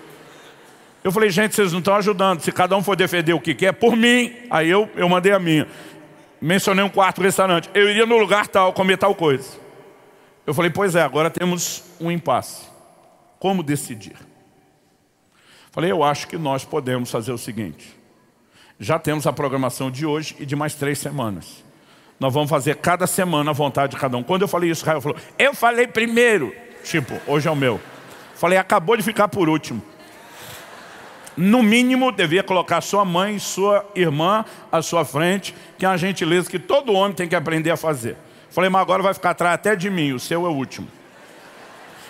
Eu falei, gente, vocês não estão ajudando. Se cada um for defender o que quer, por mim. Aí eu, eu mandei a minha. Mencionei um quarto restaurante. Eu iria no lugar tal, comer tal coisa. Eu falei, pois é, agora temos um impasse. Como decidir? Falei, eu acho que nós podemos fazer o seguinte. Já temos a programação de hoje e de mais três semanas. Nós vamos fazer cada semana a vontade de cada um. Quando eu falei isso, Israel falou, eu falei primeiro. Tipo, hoje é o meu. Falei, acabou de ficar por último. No mínimo, devia colocar sua mãe, sua irmã à sua frente, que é uma gentileza que todo homem tem que aprender a fazer. Falei, mas agora vai ficar atrás até de mim, o seu é o último.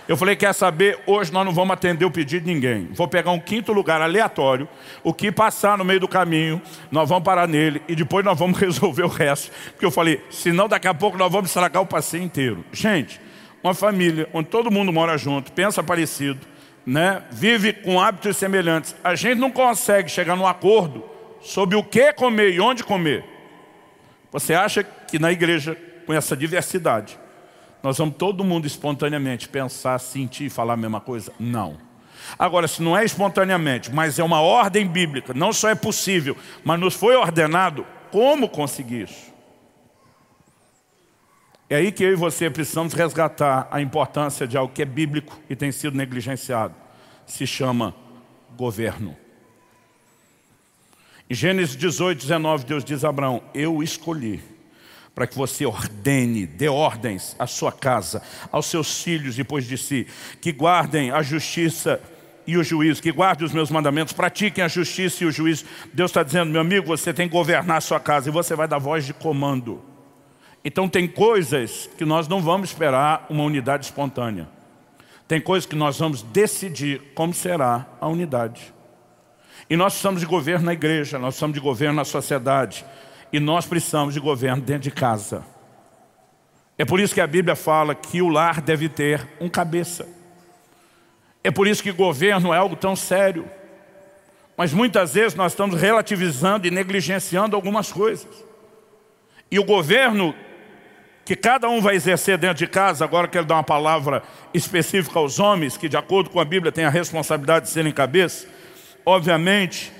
Eu falei, quer saber, hoje nós não vamos atender o pedido de ninguém. Vou pegar um quinto lugar aleatório, o que passar no meio do caminho, nós vamos parar nele e depois nós vamos (laughs) resolver o resto. Porque eu falei, senão daqui a pouco nós vamos estragar o passeio inteiro. Gente, uma família onde todo mundo mora junto, pensa parecido, né? vive com hábitos semelhantes. A gente não consegue chegar num acordo sobre o que comer e onde comer. Você acha que na igreja, com essa diversidade, nós vamos todo mundo espontaneamente pensar, sentir e falar a mesma coisa? Não. Agora, se não é espontaneamente, mas é uma ordem bíblica, não só é possível, mas nos foi ordenado, como conseguir isso? É aí que eu e você precisamos resgatar a importância de algo que é bíblico e tem sido negligenciado. Se chama governo. Em Gênesis 18, 19, Deus diz a Abraão, eu escolhi para que você ordene, dê ordens à sua casa, aos seus filhos depois de si, que guardem a justiça e o juízo, que guardem os meus mandamentos, pratiquem a justiça e o juízo. Deus está dizendo, meu amigo, você tem que governar a sua casa e você vai dar voz de comando. Então tem coisas que nós não vamos esperar uma unidade espontânea. Tem coisas que nós vamos decidir como será a unidade. E nós precisamos de governo na igreja, nós precisamos de governo na sociedade. E nós precisamos de governo dentro de casa. É por isso que a Bíblia fala que o lar deve ter um cabeça. É por isso que governo é algo tão sério. Mas muitas vezes nós estamos relativizando e negligenciando algumas coisas. E o governo que cada um vai exercer dentro de casa, agora quero dar uma palavra específica aos homens, que de acordo com a Bíblia têm a responsabilidade de serem cabeça, obviamente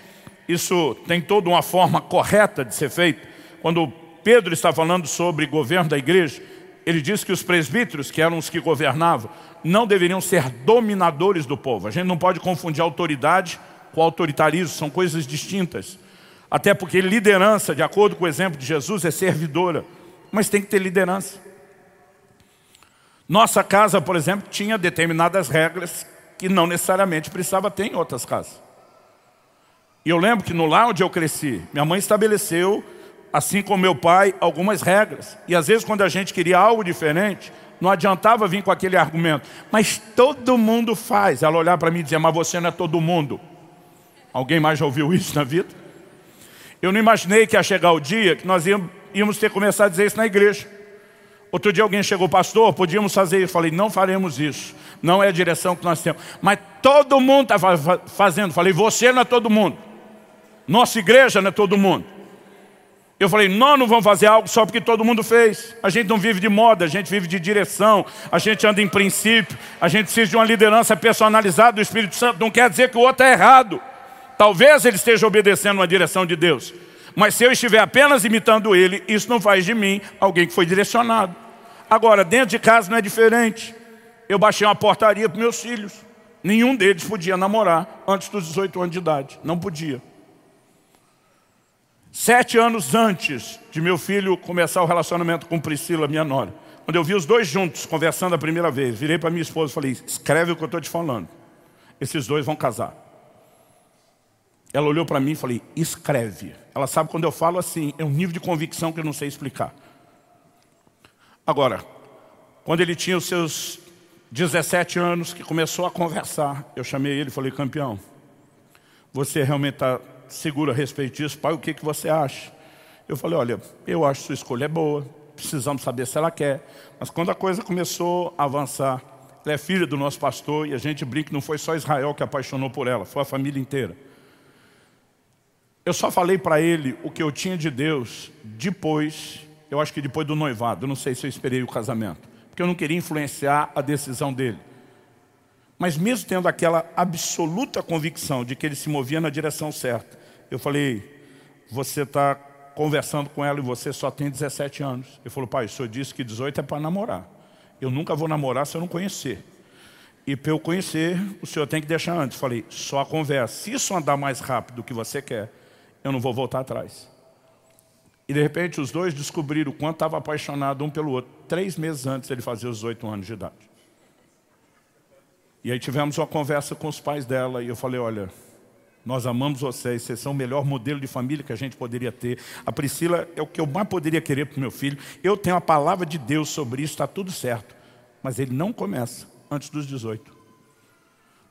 isso tem toda uma forma correta de ser feito. Quando Pedro está falando sobre governo da igreja, ele diz que os presbíteros, que eram os que governavam, não deveriam ser dominadores do povo. A gente não pode confundir autoridade com autoritarismo, são coisas distintas. Até porque liderança, de acordo com o exemplo de Jesus, é servidora. Mas tem que ter liderança. Nossa casa, por exemplo, tinha determinadas regras que não necessariamente precisava ter em outras casas. E eu lembro que no lar onde eu cresci, minha mãe estabeleceu, assim como meu pai, algumas regras. E às vezes quando a gente queria algo diferente, não adiantava vir com aquele argumento. Mas todo mundo faz. Ela olhar para mim e dizer, mas você não é todo mundo. Alguém mais já ouviu isso na vida? Eu não imaginei que ia chegar o dia que nós íamos ter que começar a dizer isso na igreja. Outro dia alguém chegou, pastor, podíamos fazer isso. Falei, não faremos isso. Não é a direção que nós temos. Mas todo mundo está fazendo. Falei, você não é todo mundo. Nossa igreja não é todo mundo. Eu falei, nós não vamos fazer algo só porque todo mundo fez. A gente não vive de moda, a gente vive de direção, a gente anda em princípio, a gente precisa de uma liderança personalizada do Espírito Santo. Não quer dizer que o outro é errado. Talvez ele esteja obedecendo uma direção de Deus. Mas se eu estiver apenas imitando ele, isso não faz de mim alguém que foi direcionado. Agora, dentro de casa não é diferente. Eu baixei uma portaria para meus filhos. Nenhum deles podia namorar antes dos 18 anos de idade. Não podia. Sete anos antes de meu filho começar o relacionamento com Priscila, minha nora, quando eu vi os dois juntos conversando a primeira vez, virei para minha esposa e falei, escreve o que eu estou te falando. Esses dois vão casar. Ela olhou para mim e falei, escreve. Ela sabe quando eu falo assim, é um nível de convicção que eu não sei explicar. Agora, quando ele tinha os seus 17 anos, que começou a conversar, eu chamei ele e falei, campeão, você realmente está seguro a respeito disso. Pai, o que, que você acha? Eu falei, olha, eu acho sua escolha é boa, precisamos saber se ela quer. Mas quando a coisa começou a avançar, Ela é filha do nosso pastor e a gente brinca que não foi só Israel que apaixonou por ela, foi a família inteira. Eu só falei para ele o que eu tinha de Deus depois, eu acho que depois do noivado, não sei se eu esperei o casamento, porque eu não queria influenciar a decisão dele. Mas mesmo tendo aquela absoluta convicção de que ele se movia na direção certa, eu falei, você está conversando com ela e você só tem 17 anos. Ele falou, pai, o senhor disse que 18 é para namorar. Eu nunca vou namorar se eu não conhecer. E para eu conhecer, o senhor tem que deixar antes. Falei, só a conversa. Se isso andar mais rápido do que você quer, eu não vou voltar atrás. E de repente os dois descobriram o quanto estava apaixonado um pelo outro. Três meses antes ele fazia os oito anos de idade. E aí tivemos uma conversa com os pais dela e eu falei, olha, nós amamos vocês, vocês são o melhor modelo de família que a gente poderia ter. A Priscila é o que eu mais poderia querer para o meu filho. Eu tenho a palavra de Deus sobre isso, está tudo certo. Mas ele não começa antes dos 18.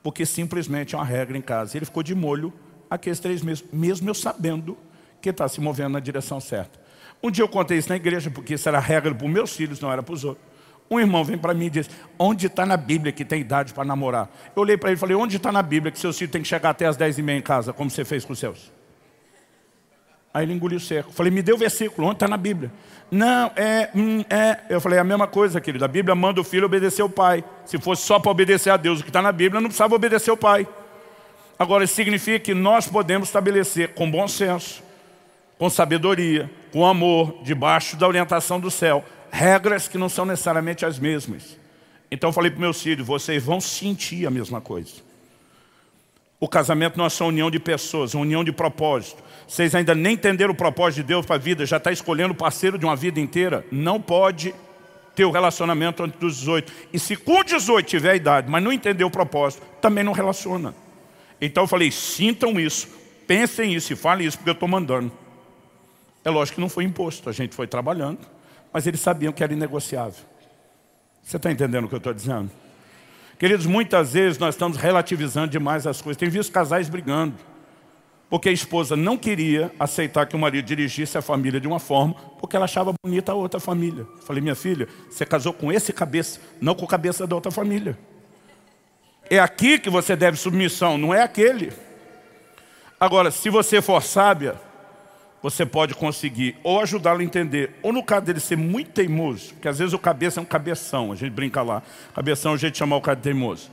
Porque simplesmente é uma regra em casa. Ele ficou de molho aqueles três meses, mesmo eu sabendo que está se movendo na direção certa. Um dia eu contei isso na igreja, porque isso era regra para os meus filhos, não era para os outros. Um irmão vem para mim e diz, onde está na Bíblia que tem idade para namorar? Eu olhei para ele e falei, onde está na Bíblia que seu filho tem que chegar até as dez e meia em casa, como você fez com os seus? Aí ele engoliu seco. Falei, me dê o versículo, onde está na Bíblia? Não, é, hum, é. Eu falei, é a mesma coisa, querido. A Bíblia manda o filho obedecer o pai. Se fosse só para obedecer a Deus o que está na Bíblia, não precisava obedecer o pai. Agora, isso significa que nós podemos estabelecer com bom senso, com sabedoria, com amor, debaixo da orientação do céu, regras que não são necessariamente as mesmas. Então eu falei para meus filhos, vocês vão sentir a mesma coisa. O casamento não é só união de pessoas, é união de propósito. Vocês ainda nem entenderam o propósito de Deus para a vida, já está escolhendo o parceiro de uma vida inteira. Não pode ter o relacionamento antes dos 18. E se com 18 tiver a idade, mas não entender o propósito, também não relaciona. Então eu falei, sintam isso, pensem isso e falem isso, porque eu estou mandando. É lógico que não foi imposto, a gente foi trabalhando, mas eles sabiam que era inegociável. Você está entendendo o que eu estou dizendo? Queridos, muitas vezes nós estamos relativizando demais as coisas. Tem visto casais brigando, porque a esposa não queria aceitar que o marido dirigisse a família de uma forma, porque ela achava bonita a outra família. falei, minha filha, você casou com esse cabeça, não com a cabeça da outra família. É aqui que você deve submissão, não é aquele. Agora, se você for sábia, você pode conseguir ou ajudá-lo a entender, ou no caso dele ser muito teimoso, porque às vezes o cabeça é um cabeção, a gente brinca lá, cabeção é o jeito de chamar o cara de teimoso.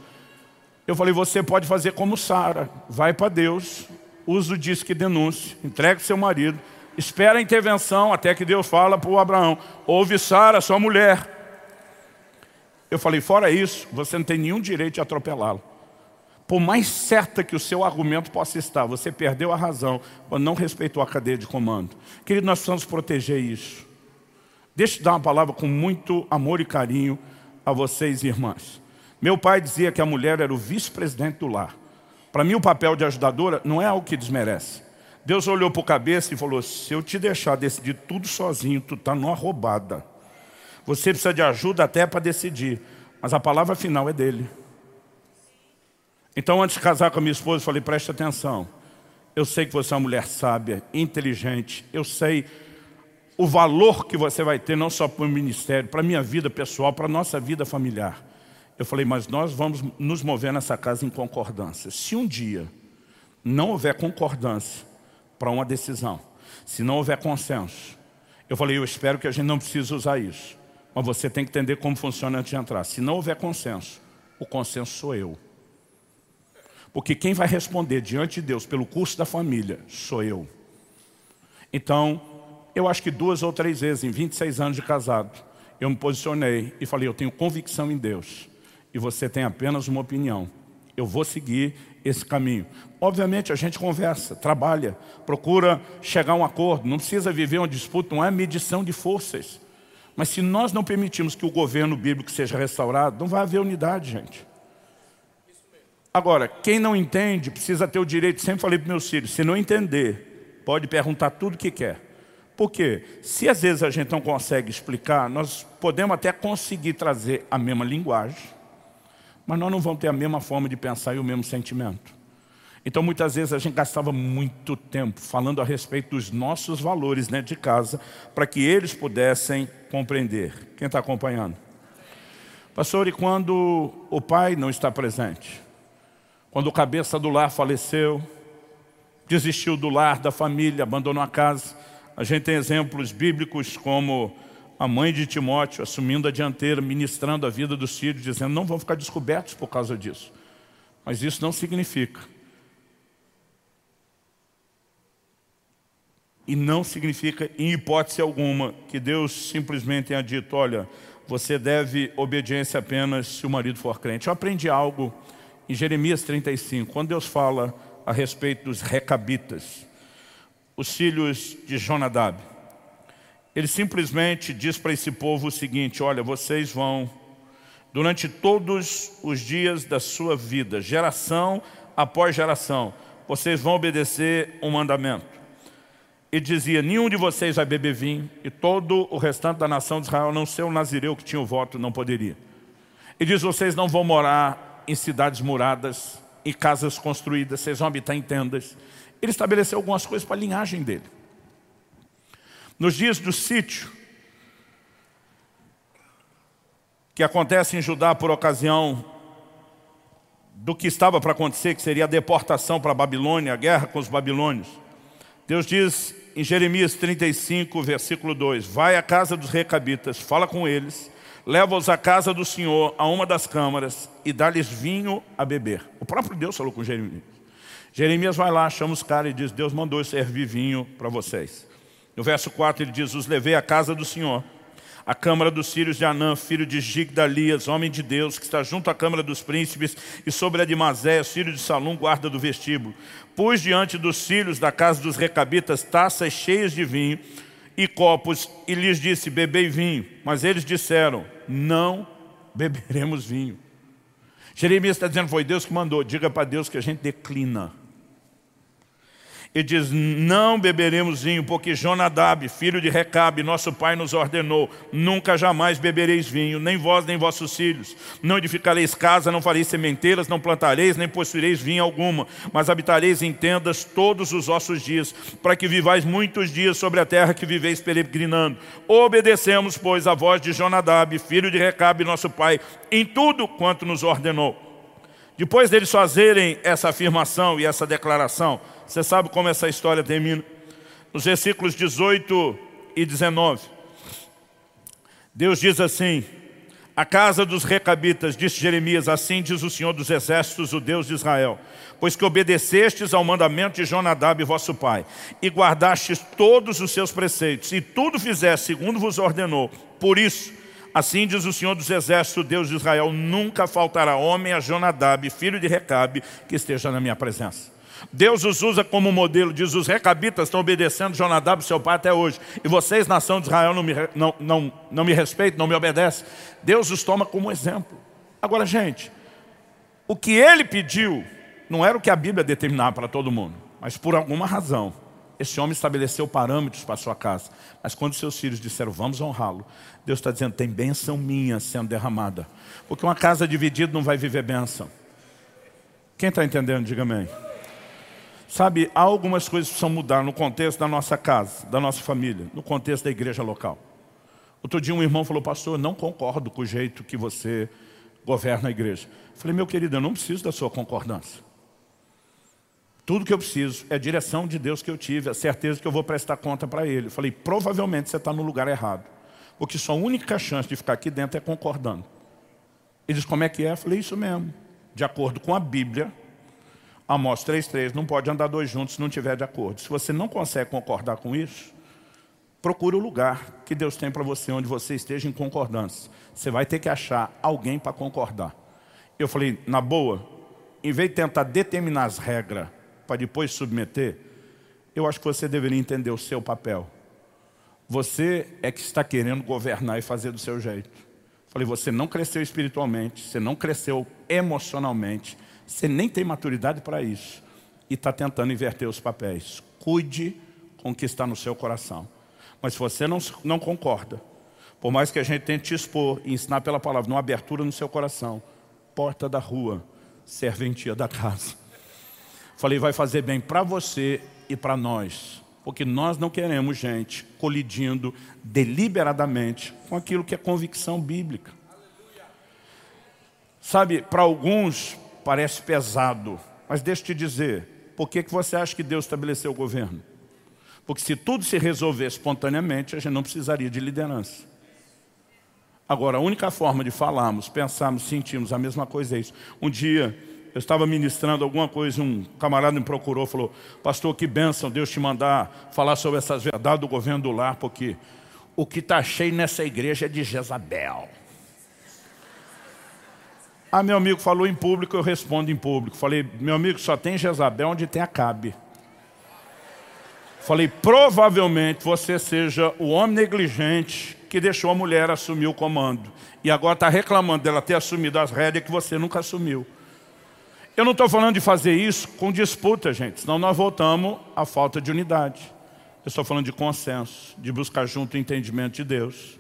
Eu falei, você pode fazer como Sara, vai para Deus, usa o disque denúncia, entrega seu marido, espera a intervenção até que Deus fala para o Abraão, ouve Sara, sua mulher, eu falei, fora isso, você não tem nenhum direito de atropelá-lo. Por mais certa que o seu argumento possa estar, você perdeu a razão quando não respeitou a cadeia de comando. Querido, nós precisamos proteger isso. Deixa eu dar uma palavra com muito amor e carinho a vocês, irmãs. Meu pai dizia que a mulher era o vice-presidente do lar. Para mim, o papel de ajudadora não é algo que desmerece. Deus olhou para o cabeça e falou, se eu te deixar decidir tudo sozinho, tu está numa roubada. Você precisa de ajuda até para decidir. Mas a palavra final é dele. Então, antes de casar com a minha esposa, eu falei, preste atenção. Eu sei que você é uma mulher sábia, inteligente. Eu sei o valor que você vai ter, não só para o ministério, para a minha vida pessoal, para a nossa vida familiar. Eu falei, mas nós vamos nos mover nessa casa em concordância. Se um dia não houver concordância para uma decisão, se não houver consenso, eu falei, eu espero que a gente não precise usar isso. Mas você tem que entender como funciona antes de entrar. Se não houver consenso, o consenso sou eu. Porque quem vai responder diante de Deus pelo curso da família sou eu. Então, eu acho que duas ou três vezes, em 26 anos de casado, eu me posicionei e falei, eu tenho convicção em Deus. E você tem apenas uma opinião. Eu vou seguir esse caminho. Obviamente a gente conversa, trabalha, procura chegar a um acordo. Não precisa viver uma disputa, não é medição de forças. Mas se nós não permitirmos que o governo bíblico seja restaurado, não vai haver unidade, gente. Agora, quem não entende precisa ter o direito, sempre falei para meus filhos, se não entender, pode perguntar tudo que quer. Por quê? Se às vezes a gente não consegue explicar, nós podemos até conseguir trazer a mesma linguagem, mas nós não vamos ter a mesma forma de pensar e o mesmo sentimento. Então muitas vezes a gente gastava muito tempo falando a respeito dos nossos valores né, de casa, para que eles pudessem compreender. Quem está acompanhando? Pastor, e quando o pai não está presente? Quando o cabeça do lar faleceu, desistiu do lar, da família, abandonou a casa. A gente tem exemplos bíblicos como a mãe de Timóteo assumindo a dianteira, ministrando a vida dos filhos, dizendo não vão ficar descobertos por causa disso. Mas isso não significa. E não significa, em hipótese alguma, que Deus simplesmente tenha dito, olha, você deve obediência apenas se o marido for crente. Eu aprendi algo em Jeremias 35, quando Deus fala a respeito dos recabitas, os filhos de Jonadab. Ele simplesmente diz para esse povo o seguinte, olha, vocês vão, durante todos os dias da sua vida, geração após geração, vocês vão obedecer um mandamento. E dizia, nenhum de vocês vai beber vinho, e todo o restante da nação de Israel, não ser o nazireu que tinha o voto, não poderia. E diz, vocês não vão morar em cidades muradas, em casas construídas, vocês vão habitar em tendas. Ele estabeleceu algumas coisas para a linhagem dele. Nos dias do sítio, que acontece em Judá por ocasião do que estava para acontecer, que seria a deportação para a Babilônia, a guerra com os babilônios. Deus diz em Jeremias 35, versículo 2, Vai à casa dos recabitas, fala com eles, leva-os à casa do Senhor, a uma das câmaras, e dá-lhes vinho a beber. O próprio Deus falou com Jeremias. Jeremias vai lá, chama os caras e diz, Deus mandou servir vinho para vocês. No verso 4 ele diz, os levei à casa do Senhor, a câmara dos filhos de Anã, filho de Gigdalias, homem de Deus, que está junto à câmara dos príncipes, e sobre a de Mazés, filho de Salum, guarda do vestíbulo. Pus diante dos filhos da casa dos recabitas taças cheias de vinho e copos, e lhes disse, bebei vinho. Mas eles disseram, não beberemos vinho. Jeremias está dizendo, foi Deus que mandou, diga para Deus que a gente declina e diz, não beberemos vinho, porque Jonadab, filho de Recabe, nosso pai nos ordenou, nunca jamais bebereis vinho, nem vós nem vossos filhos. Não edificareis casa, não fareis sementeiras, não plantareis, nem possuireis vinho alguma, mas habitareis em tendas todos os vossos dias, para que vivais muitos dias sobre a terra que viveis peregrinando. Obedecemos, pois, a voz de Jonadab, filho de Recabe, nosso pai, em tudo quanto nos ordenou. Depois deles fazerem essa afirmação e essa declaração, você sabe como essa história termina? Nos versículos 18 e 19. Deus diz assim, a casa dos recabitas, disse Jeremias, assim diz o Senhor dos Exércitos, o Deus de Israel, pois que obedecestes ao mandamento de Jonadab, vosso pai, e guardastes todos os seus preceitos, e tudo fizeste segundo vos ordenou. Por isso, assim diz o Senhor dos Exércitos, Deus de Israel, nunca faltará homem a Jonadab, filho de Recabe, que esteja na minha presença. Deus os usa como modelo, diz, os recabitas estão obedecendo Jonadab, seu pai, até hoje. E vocês, nação de Israel, não me, não, não, não me respeitam, não me obedecem. Deus os toma como exemplo. Agora, gente, o que ele pediu não era o que a Bíblia determinava para todo mundo, mas por alguma razão. Esse homem estabeleceu parâmetros para sua casa. Mas quando seus filhos disseram, vamos honrá-lo, Deus está dizendo, tem bênção minha sendo derramada. Porque uma casa dividida não vai viver bênção. Quem está entendendo, diga amém. Sabe, há algumas coisas que precisam mudar no contexto da nossa casa, da nossa família, no contexto da igreja local. Outro dia um irmão falou, pastor, não concordo com o jeito que você governa a igreja. falei, meu querido, eu não preciso da sua concordância. Tudo que eu preciso é a direção de Deus que eu tive, a certeza que eu vou prestar conta para Ele. Eu falei, provavelmente você está no lugar errado. Porque sua única chance de ficar aqui dentro é concordando. Ele diz, como é que é? Eu falei, isso mesmo. De acordo com a Bíblia, Amós 3,3, não pode andar dois juntos se não tiver de acordo. Se você não consegue concordar com isso, procure o lugar que Deus tem para você, onde você esteja em concordância. Você vai ter que achar alguém para concordar. Eu falei, na boa, em vez de tentar determinar as regras para depois submeter, eu acho que você deveria entender o seu papel. Você é que está querendo governar e fazer do seu jeito. Falei, você não cresceu espiritualmente, você não cresceu emocionalmente, você nem tem maturidade para isso. E está tentando inverter os papéis. Cuide com o que está no seu coração. Mas se você não, não concorda, por mais que a gente tente te expor e ensinar pela palavra, uma abertura no seu coração, porta da rua, serventia da casa. Falei, vai fazer bem para você e para nós. Porque nós não queremos gente colidindo deliberadamente com aquilo que é convicção bíblica. Sabe, para alguns parece pesado, mas deixa eu te dizer, por que, que você acha que Deus estabeleceu o governo? Porque se tudo se resolver espontaneamente, a gente não precisaria de liderança. Agora, a única forma de falarmos, pensarmos, sentirmos a mesma coisa é isso. Um dia, eu estava ministrando alguma coisa, um camarada me procurou, falou, pastor, que bênção Deus te mandar falar sobre essas verdades do governo do lar, porque o que está cheio nessa igreja é de Jezabel. Ah, meu amigo falou em público, eu respondo em público. Falei, meu amigo, só tem Jezabel onde tem Acabe. Falei, provavelmente você seja o homem negligente que deixou a mulher assumir o comando. E agora está reclamando dela ter assumido as rédeas que você nunca assumiu. Eu não estou falando de fazer isso com disputa, gente, senão nós voltamos à falta de unidade. Eu estou falando de consenso, de buscar junto o entendimento de Deus.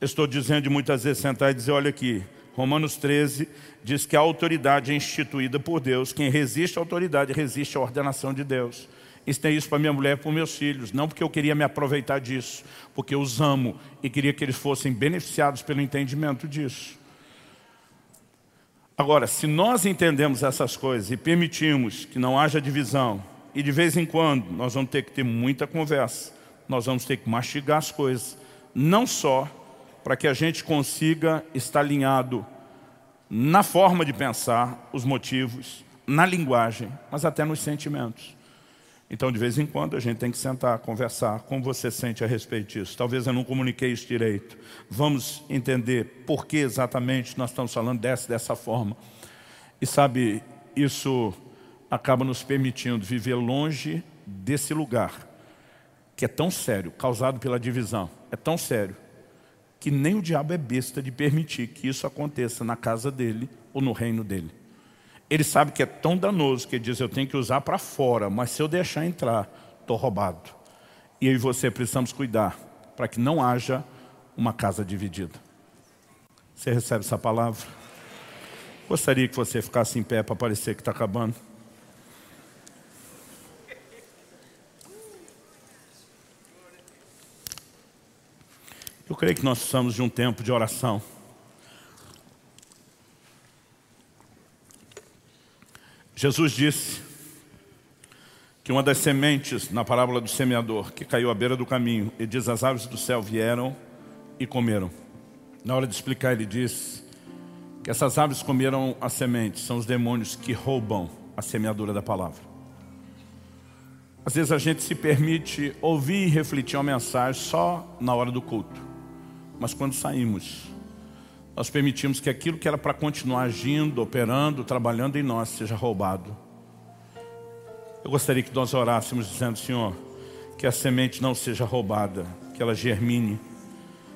Eu estou dizendo de muitas vezes sentar e dizer, olha aqui, Romanos 13 diz que a autoridade é instituída por Deus. Quem resiste à autoridade resiste à ordenação de Deus. Ensinei isso para minha mulher e para meus filhos, não porque eu queria me aproveitar disso, porque eu os amo e queria que eles fossem beneficiados pelo entendimento disso. Agora, se nós entendemos essas coisas e permitimos que não haja divisão, e de vez em quando nós vamos ter que ter muita conversa, nós vamos ter que mastigar as coisas, não só para que a gente consiga estar alinhado na forma de pensar, os motivos, na linguagem, mas até nos sentimentos. Então, de vez em quando, a gente tem que sentar, conversar. Como você sente a respeito disso? Talvez eu não comuniquei isso direito. Vamos entender por que exatamente nós estamos falando dessa, dessa forma. E sabe, isso acaba nos permitindo viver longe desse lugar, que é tão sério, causado pela divisão. É tão sério que nem o diabo é besta de permitir que isso aconteça na casa dele ou no reino dele. Ele sabe que é tão danoso que ele diz, eu tenho que usar para fora, mas se eu deixar entrar, estou roubado. E eu e você precisamos cuidar para que não haja uma casa dividida. Você recebe essa palavra? Gostaria que você ficasse em pé para parecer que está acabando. Eu creio que nós precisamos de um tempo de oração. Jesus disse que uma das sementes na parábola do semeador que caiu à beira do caminho, ele diz, as aves do céu vieram e comeram. Na hora de explicar ele diz que essas aves comeram as sementes, são os demônios que roubam a semeadura da palavra. Às vezes a gente se permite ouvir e refletir uma mensagem só na hora do culto. Mas quando saímos, nós permitimos que aquilo que era para continuar agindo, operando, trabalhando em nós, seja roubado. Eu gostaria que nós orássemos dizendo, Senhor, que a semente não seja roubada, que ela germine,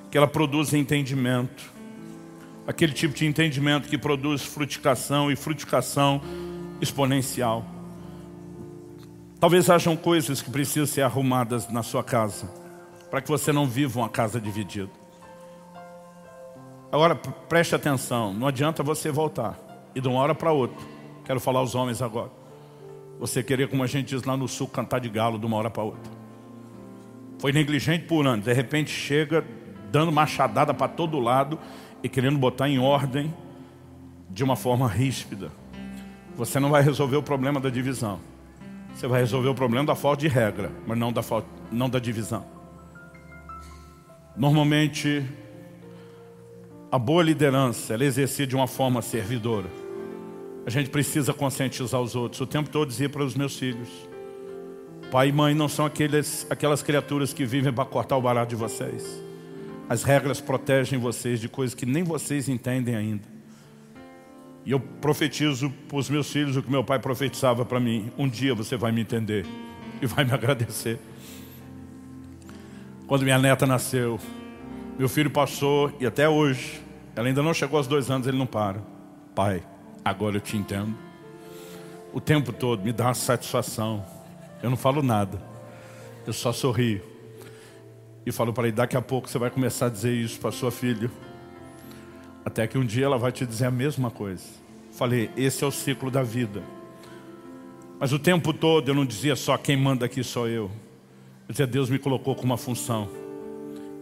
que ela produza entendimento, aquele tipo de entendimento que produz frutificação e frutificação exponencial. Talvez hajam coisas que precisam ser arrumadas na sua casa, para que você não viva uma casa dividida. Agora, preste atenção, não adianta você voltar e de uma hora para outra. Quero falar aos homens agora. Você querer, como a gente diz lá no sul, cantar de galo de uma hora para outra. Foi negligente por anos, de repente chega dando machadada para todo lado e querendo botar em ordem de uma forma ríspida. Você não vai resolver o problema da divisão. Você vai resolver o problema da falta de regra, mas não da, falta, não da divisão. Normalmente, a boa liderança, ela é exercida de uma forma servidora. A gente precisa conscientizar os outros. O tempo todo dizia para os meus filhos, pai e mãe não são aqueles, aquelas criaturas que vivem para cortar o barato de vocês. As regras protegem vocês de coisas que nem vocês entendem ainda. E eu profetizo para os meus filhos o que meu pai profetizava para mim. Um dia você vai me entender e vai me agradecer. Quando minha neta nasceu, meu filho passou e até hoje, ela ainda não chegou aos dois anos, ele não para. Pai, agora eu te entendo. O tempo todo me dá uma satisfação. Eu não falo nada. Eu só sorrio. E falo para ele, daqui a pouco você vai começar a dizer isso para sua filha. Até que um dia ela vai te dizer a mesma coisa. Falei, esse é o ciclo da vida. Mas o tempo todo eu não dizia só quem manda aqui sou eu. Eu dizia, Deus me colocou com uma função.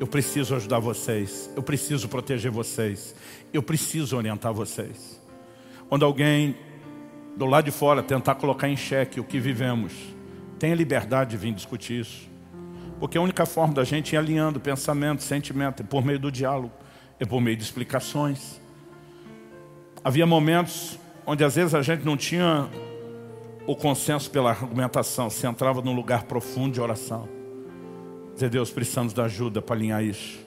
Eu preciso ajudar vocês, eu preciso proteger vocês, eu preciso orientar vocês. Quando alguém do lado de fora tentar colocar em xeque o que vivemos, tenha liberdade de vir discutir isso. Porque a única forma da gente ir alinhando pensamento, sentimento, é por meio do diálogo, é por meio de explicações. Havia momentos onde às vezes a gente não tinha o consenso pela argumentação, se entrava num lugar profundo de oração. Dizer, Deus, precisamos da ajuda para alinhar isso.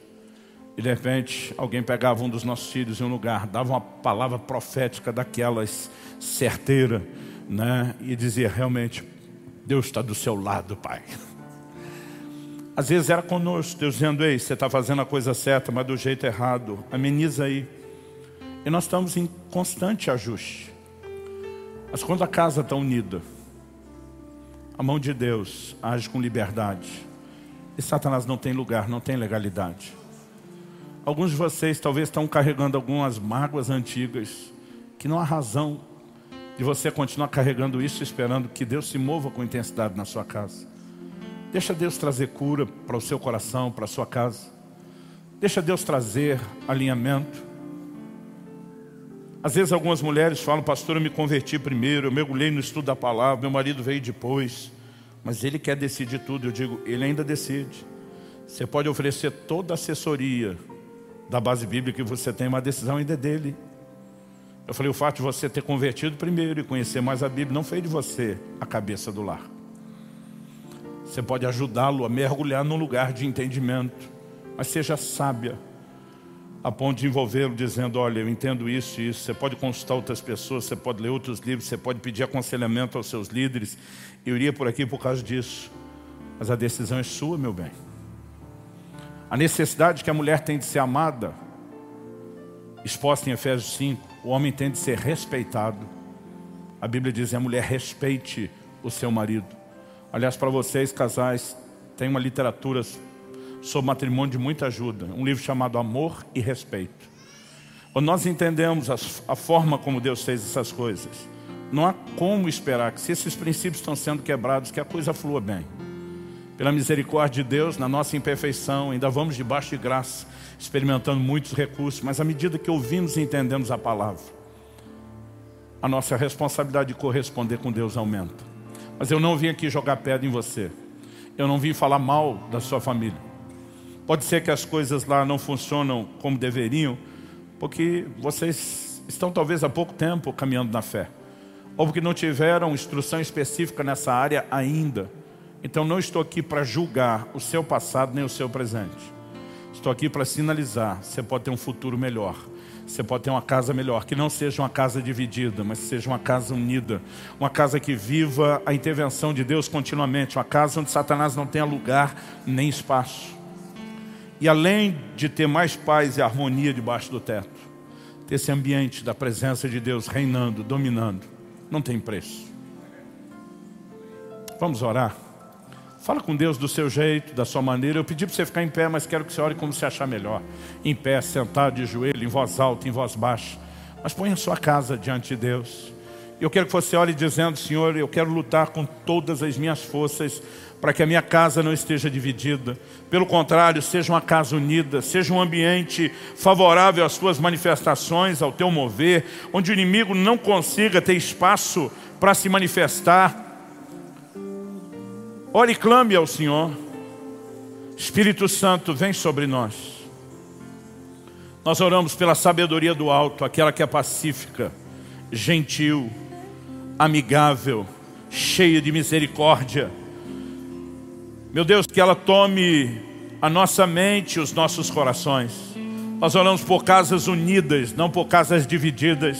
E de repente, alguém pegava um dos nossos filhos em um lugar, dava uma palavra profética daquelas certeira, né? E dizia, realmente, Deus está do seu lado, Pai. (laughs) Às vezes era conosco, Deus dizendo, ei, você está fazendo a coisa certa, mas do jeito errado, ameniza aí. E nós estamos em constante ajuste. Mas quando a casa está unida, a mão de Deus age com liberdade. E Satanás não tem lugar, não tem legalidade. Alguns de vocês talvez estão carregando algumas mágoas antigas, que não há razão de você continuar carregando isso, esperando que Deus se mova com intensidade na sua casa. Deixa Deus trazer cura para o seu coração, para a sua casa. Deixa Deus trazer alinhamento. Às vezes algumas mulheres falam, pastor, eu me converti primeiro, eu mergulhei no estudo da palavra, meu marido veio depois. Mas ele quer decidir tudo. Eu digo, ele ainda decide. Você pode oferecer toda a assessoria da base bíblica que você tem, mas a decisão ainda é dele. Eu falei, o fato de você ter convertido primeiro e conhecer mais a Bíblia não fez de você a cabeça do lar. Você pode ajudá-lo a mergulhar num lugar de entendimento, mas seja sábia a ponto de envolvê-lo dizendo, olha, eu entendo isso e isso. Você pode consultar outras pessoas, você pode ler outros livros, você pode pedir aconselhamento aos seus líderes. Eu iria por aqui por causa disso. Mas a decisão é sua, meu bem. A necessidade que a mulher tem de ser amada, exposta em Efésios 5, o homem tem de ser respeitado. A Bíblia diz, a mulher respeite o seu marido. Aliás, para vocês, casais, tem uma literatura sobre matrimônio de muita ajuda. Um livro chamado Amor e Respeito. Quando nós entendemos a, a forma como Deus fez essas coisas, não há como esperar que se esses princípios estão sendo quebrados, que a coisa flua bem. Pela misericórdia de Deus, na nossa imperfeição, ainda vamos debaixo de graça, experimentando muitos recursos, mas à medida que ouvimos e entendemos a palavra, a nossa responsabilidade de corresponder com Deus aumenta. Mas eu não vim aqui jogar pedra em você. Eu não vim falar mal da sua família. Pode ser que as coisas lá não funcionam como deveriam, porque vocês estão talvez há pouco tempo caminhando na fé. Ou porque não tiveram instrução específica nessa área ainda. Então não estou aqui para julgar o seu passado nem o seu presente. Estou aqui para sinalizar, você pode ter um futuro melhor. Você pode ter uma casa melhor, que não seja uma casa dividida, mas seja uma casa unida. Uma casa que viva a intervenção de Deus continuamente. Uma casa onde Satanás não tenha lugar nem espaço. E além de ter mais paz e harmonia debaixo do teto, ter esse ambiente da presença de Deus reinando, dominando, não tem preço. Vamos orar? Fala com Deus do seu jeito, da sua maneira. Eu pedi para você ficar em pé, mas quero que você ore como você achar melhor. Em pé, sentado de joelho, em voz alta, em voz baixa. Mas põe a sua casa diante de Deus. Eu quero que você ore dizendo, Senhor, eu quero lutar com todas as minhas forças para que a minha casa não esteja dividida. Pelo contrário, seja uma casa unida, seja um ambiente favorável às tuas manifestações, ao teu mover, onde o inimigo não consiga ter espaço para se manifestar. Ore e clame ao Senhor. Espírito Santo, vem sobre nós. Nós oramos pela sabedoria do alto, aquela que é pacífica, gentil, amigável, cheia de misericórdia meu Deus, que ela tome a nossa mente, os nossos corações. Nós oramos por casas unidas, não por casas divididas.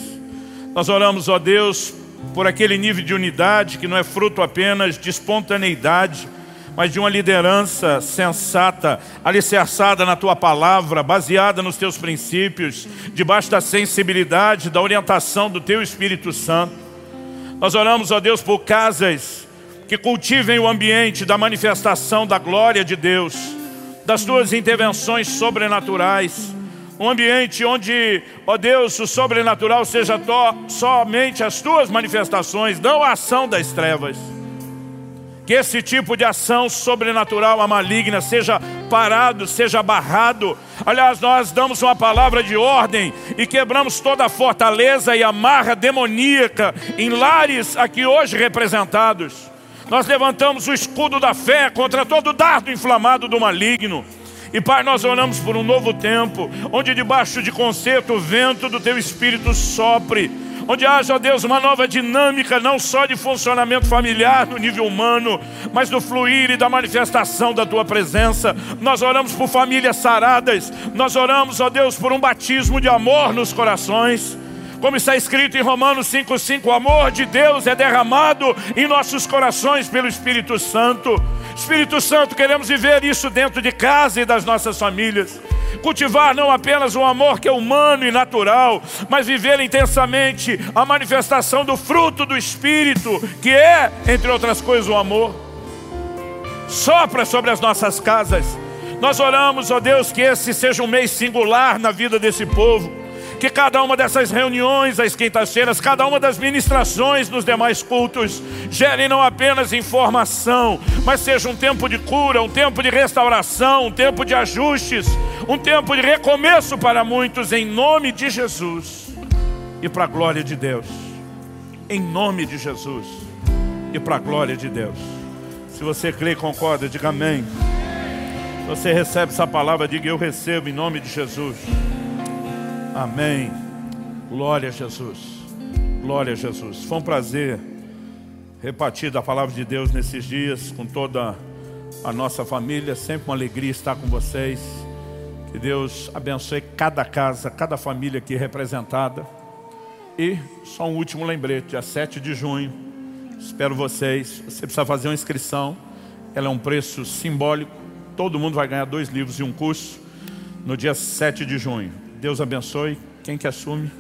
Nós oramos, ó Deus, por aquele nível de unidade que não é fruto apenas de espontaneidade, mas de uma liderança sensata, alicerçada na Tua palavra, baseada nos Teus princípios, debaixo da sensibilidade, da orientação do Teu Espírito Santo. Nós oramos, ó Deus, por casas que cultivem o ambiente da manifestação da glória de Deus, das tuas intervenções sobrenaturais, um ambiente onde, ó Deus, o sobrenatural seja somente as tuas manifestações, não a ação das trevas. Que esse tipo de ação sobrenatural, a maligna, seja parado, seja barrado. Aliás, nós damos uma palavra de ordem e quebramos toda a fortaleza e amarra demoníaca em lares aqui hoje representados. Nós levantamos o escudo da fé contra todo dardo inflamado do maligno. E Pai, nós oramos por um novo tempo, onde debaixo de concerto o vento do Teu Espírito sopre onde haja, ó Deus, uma nova dinâmica, não só de funcionamento familiar no nível humano, mas do fluir e da manifestação da Tua presença. Nós oramos por famílias saradas, nós oramos, ó Deus, por um batismo de amor nos corações. Como está escrito em Romanos 5,5, o amor de Deus é derramado em nossos corações pelo Espírito Santo. Espírito Santo, queremos viver isso dentro de casa e das nossas famílias. Cultivar não apenas um amor que é humano e natural, mas viver intensamente a manifestação do fruto do Espírito, que é, entre outras coisas, o amor. Sopra sobre as nossas casas. Nós oramos, ó Deus, que esse seja um mês singular na vida desse povo que cada uma dessas reuniões às quintas-feiras, cada uma das ministrações nos demais cultos, gerem não apenas informação, mas seja um tempo de cura, um tempo de restauração, um tempo de ajustes, um tempo de recomeço para muitos, em nome de Jesus e para a glória de Deus. Em nome de Jesus e para a glória de Deus. Se você crê e concorda, diga amém. Se você recebe essa palavra, diga eu recebo em nome de Jesus. Amém. Glória a Jesus. Glória a Jesus. Foi um prazer repartir da palavra de Deus nesses dias com toda a nossa família. Sempre uma alegria estar com vocês. Que Deus abençoe cada casa, cada família aqui representada. E só um último lembrete, dia 7 de junho. Espero vocês. Você precisa fazer uma inscrição. Ela é um preço simbólico. Todo mundo vai ganhar dois livros e um curso no dia 7 de junho. Deus abençoe. Quem que assume?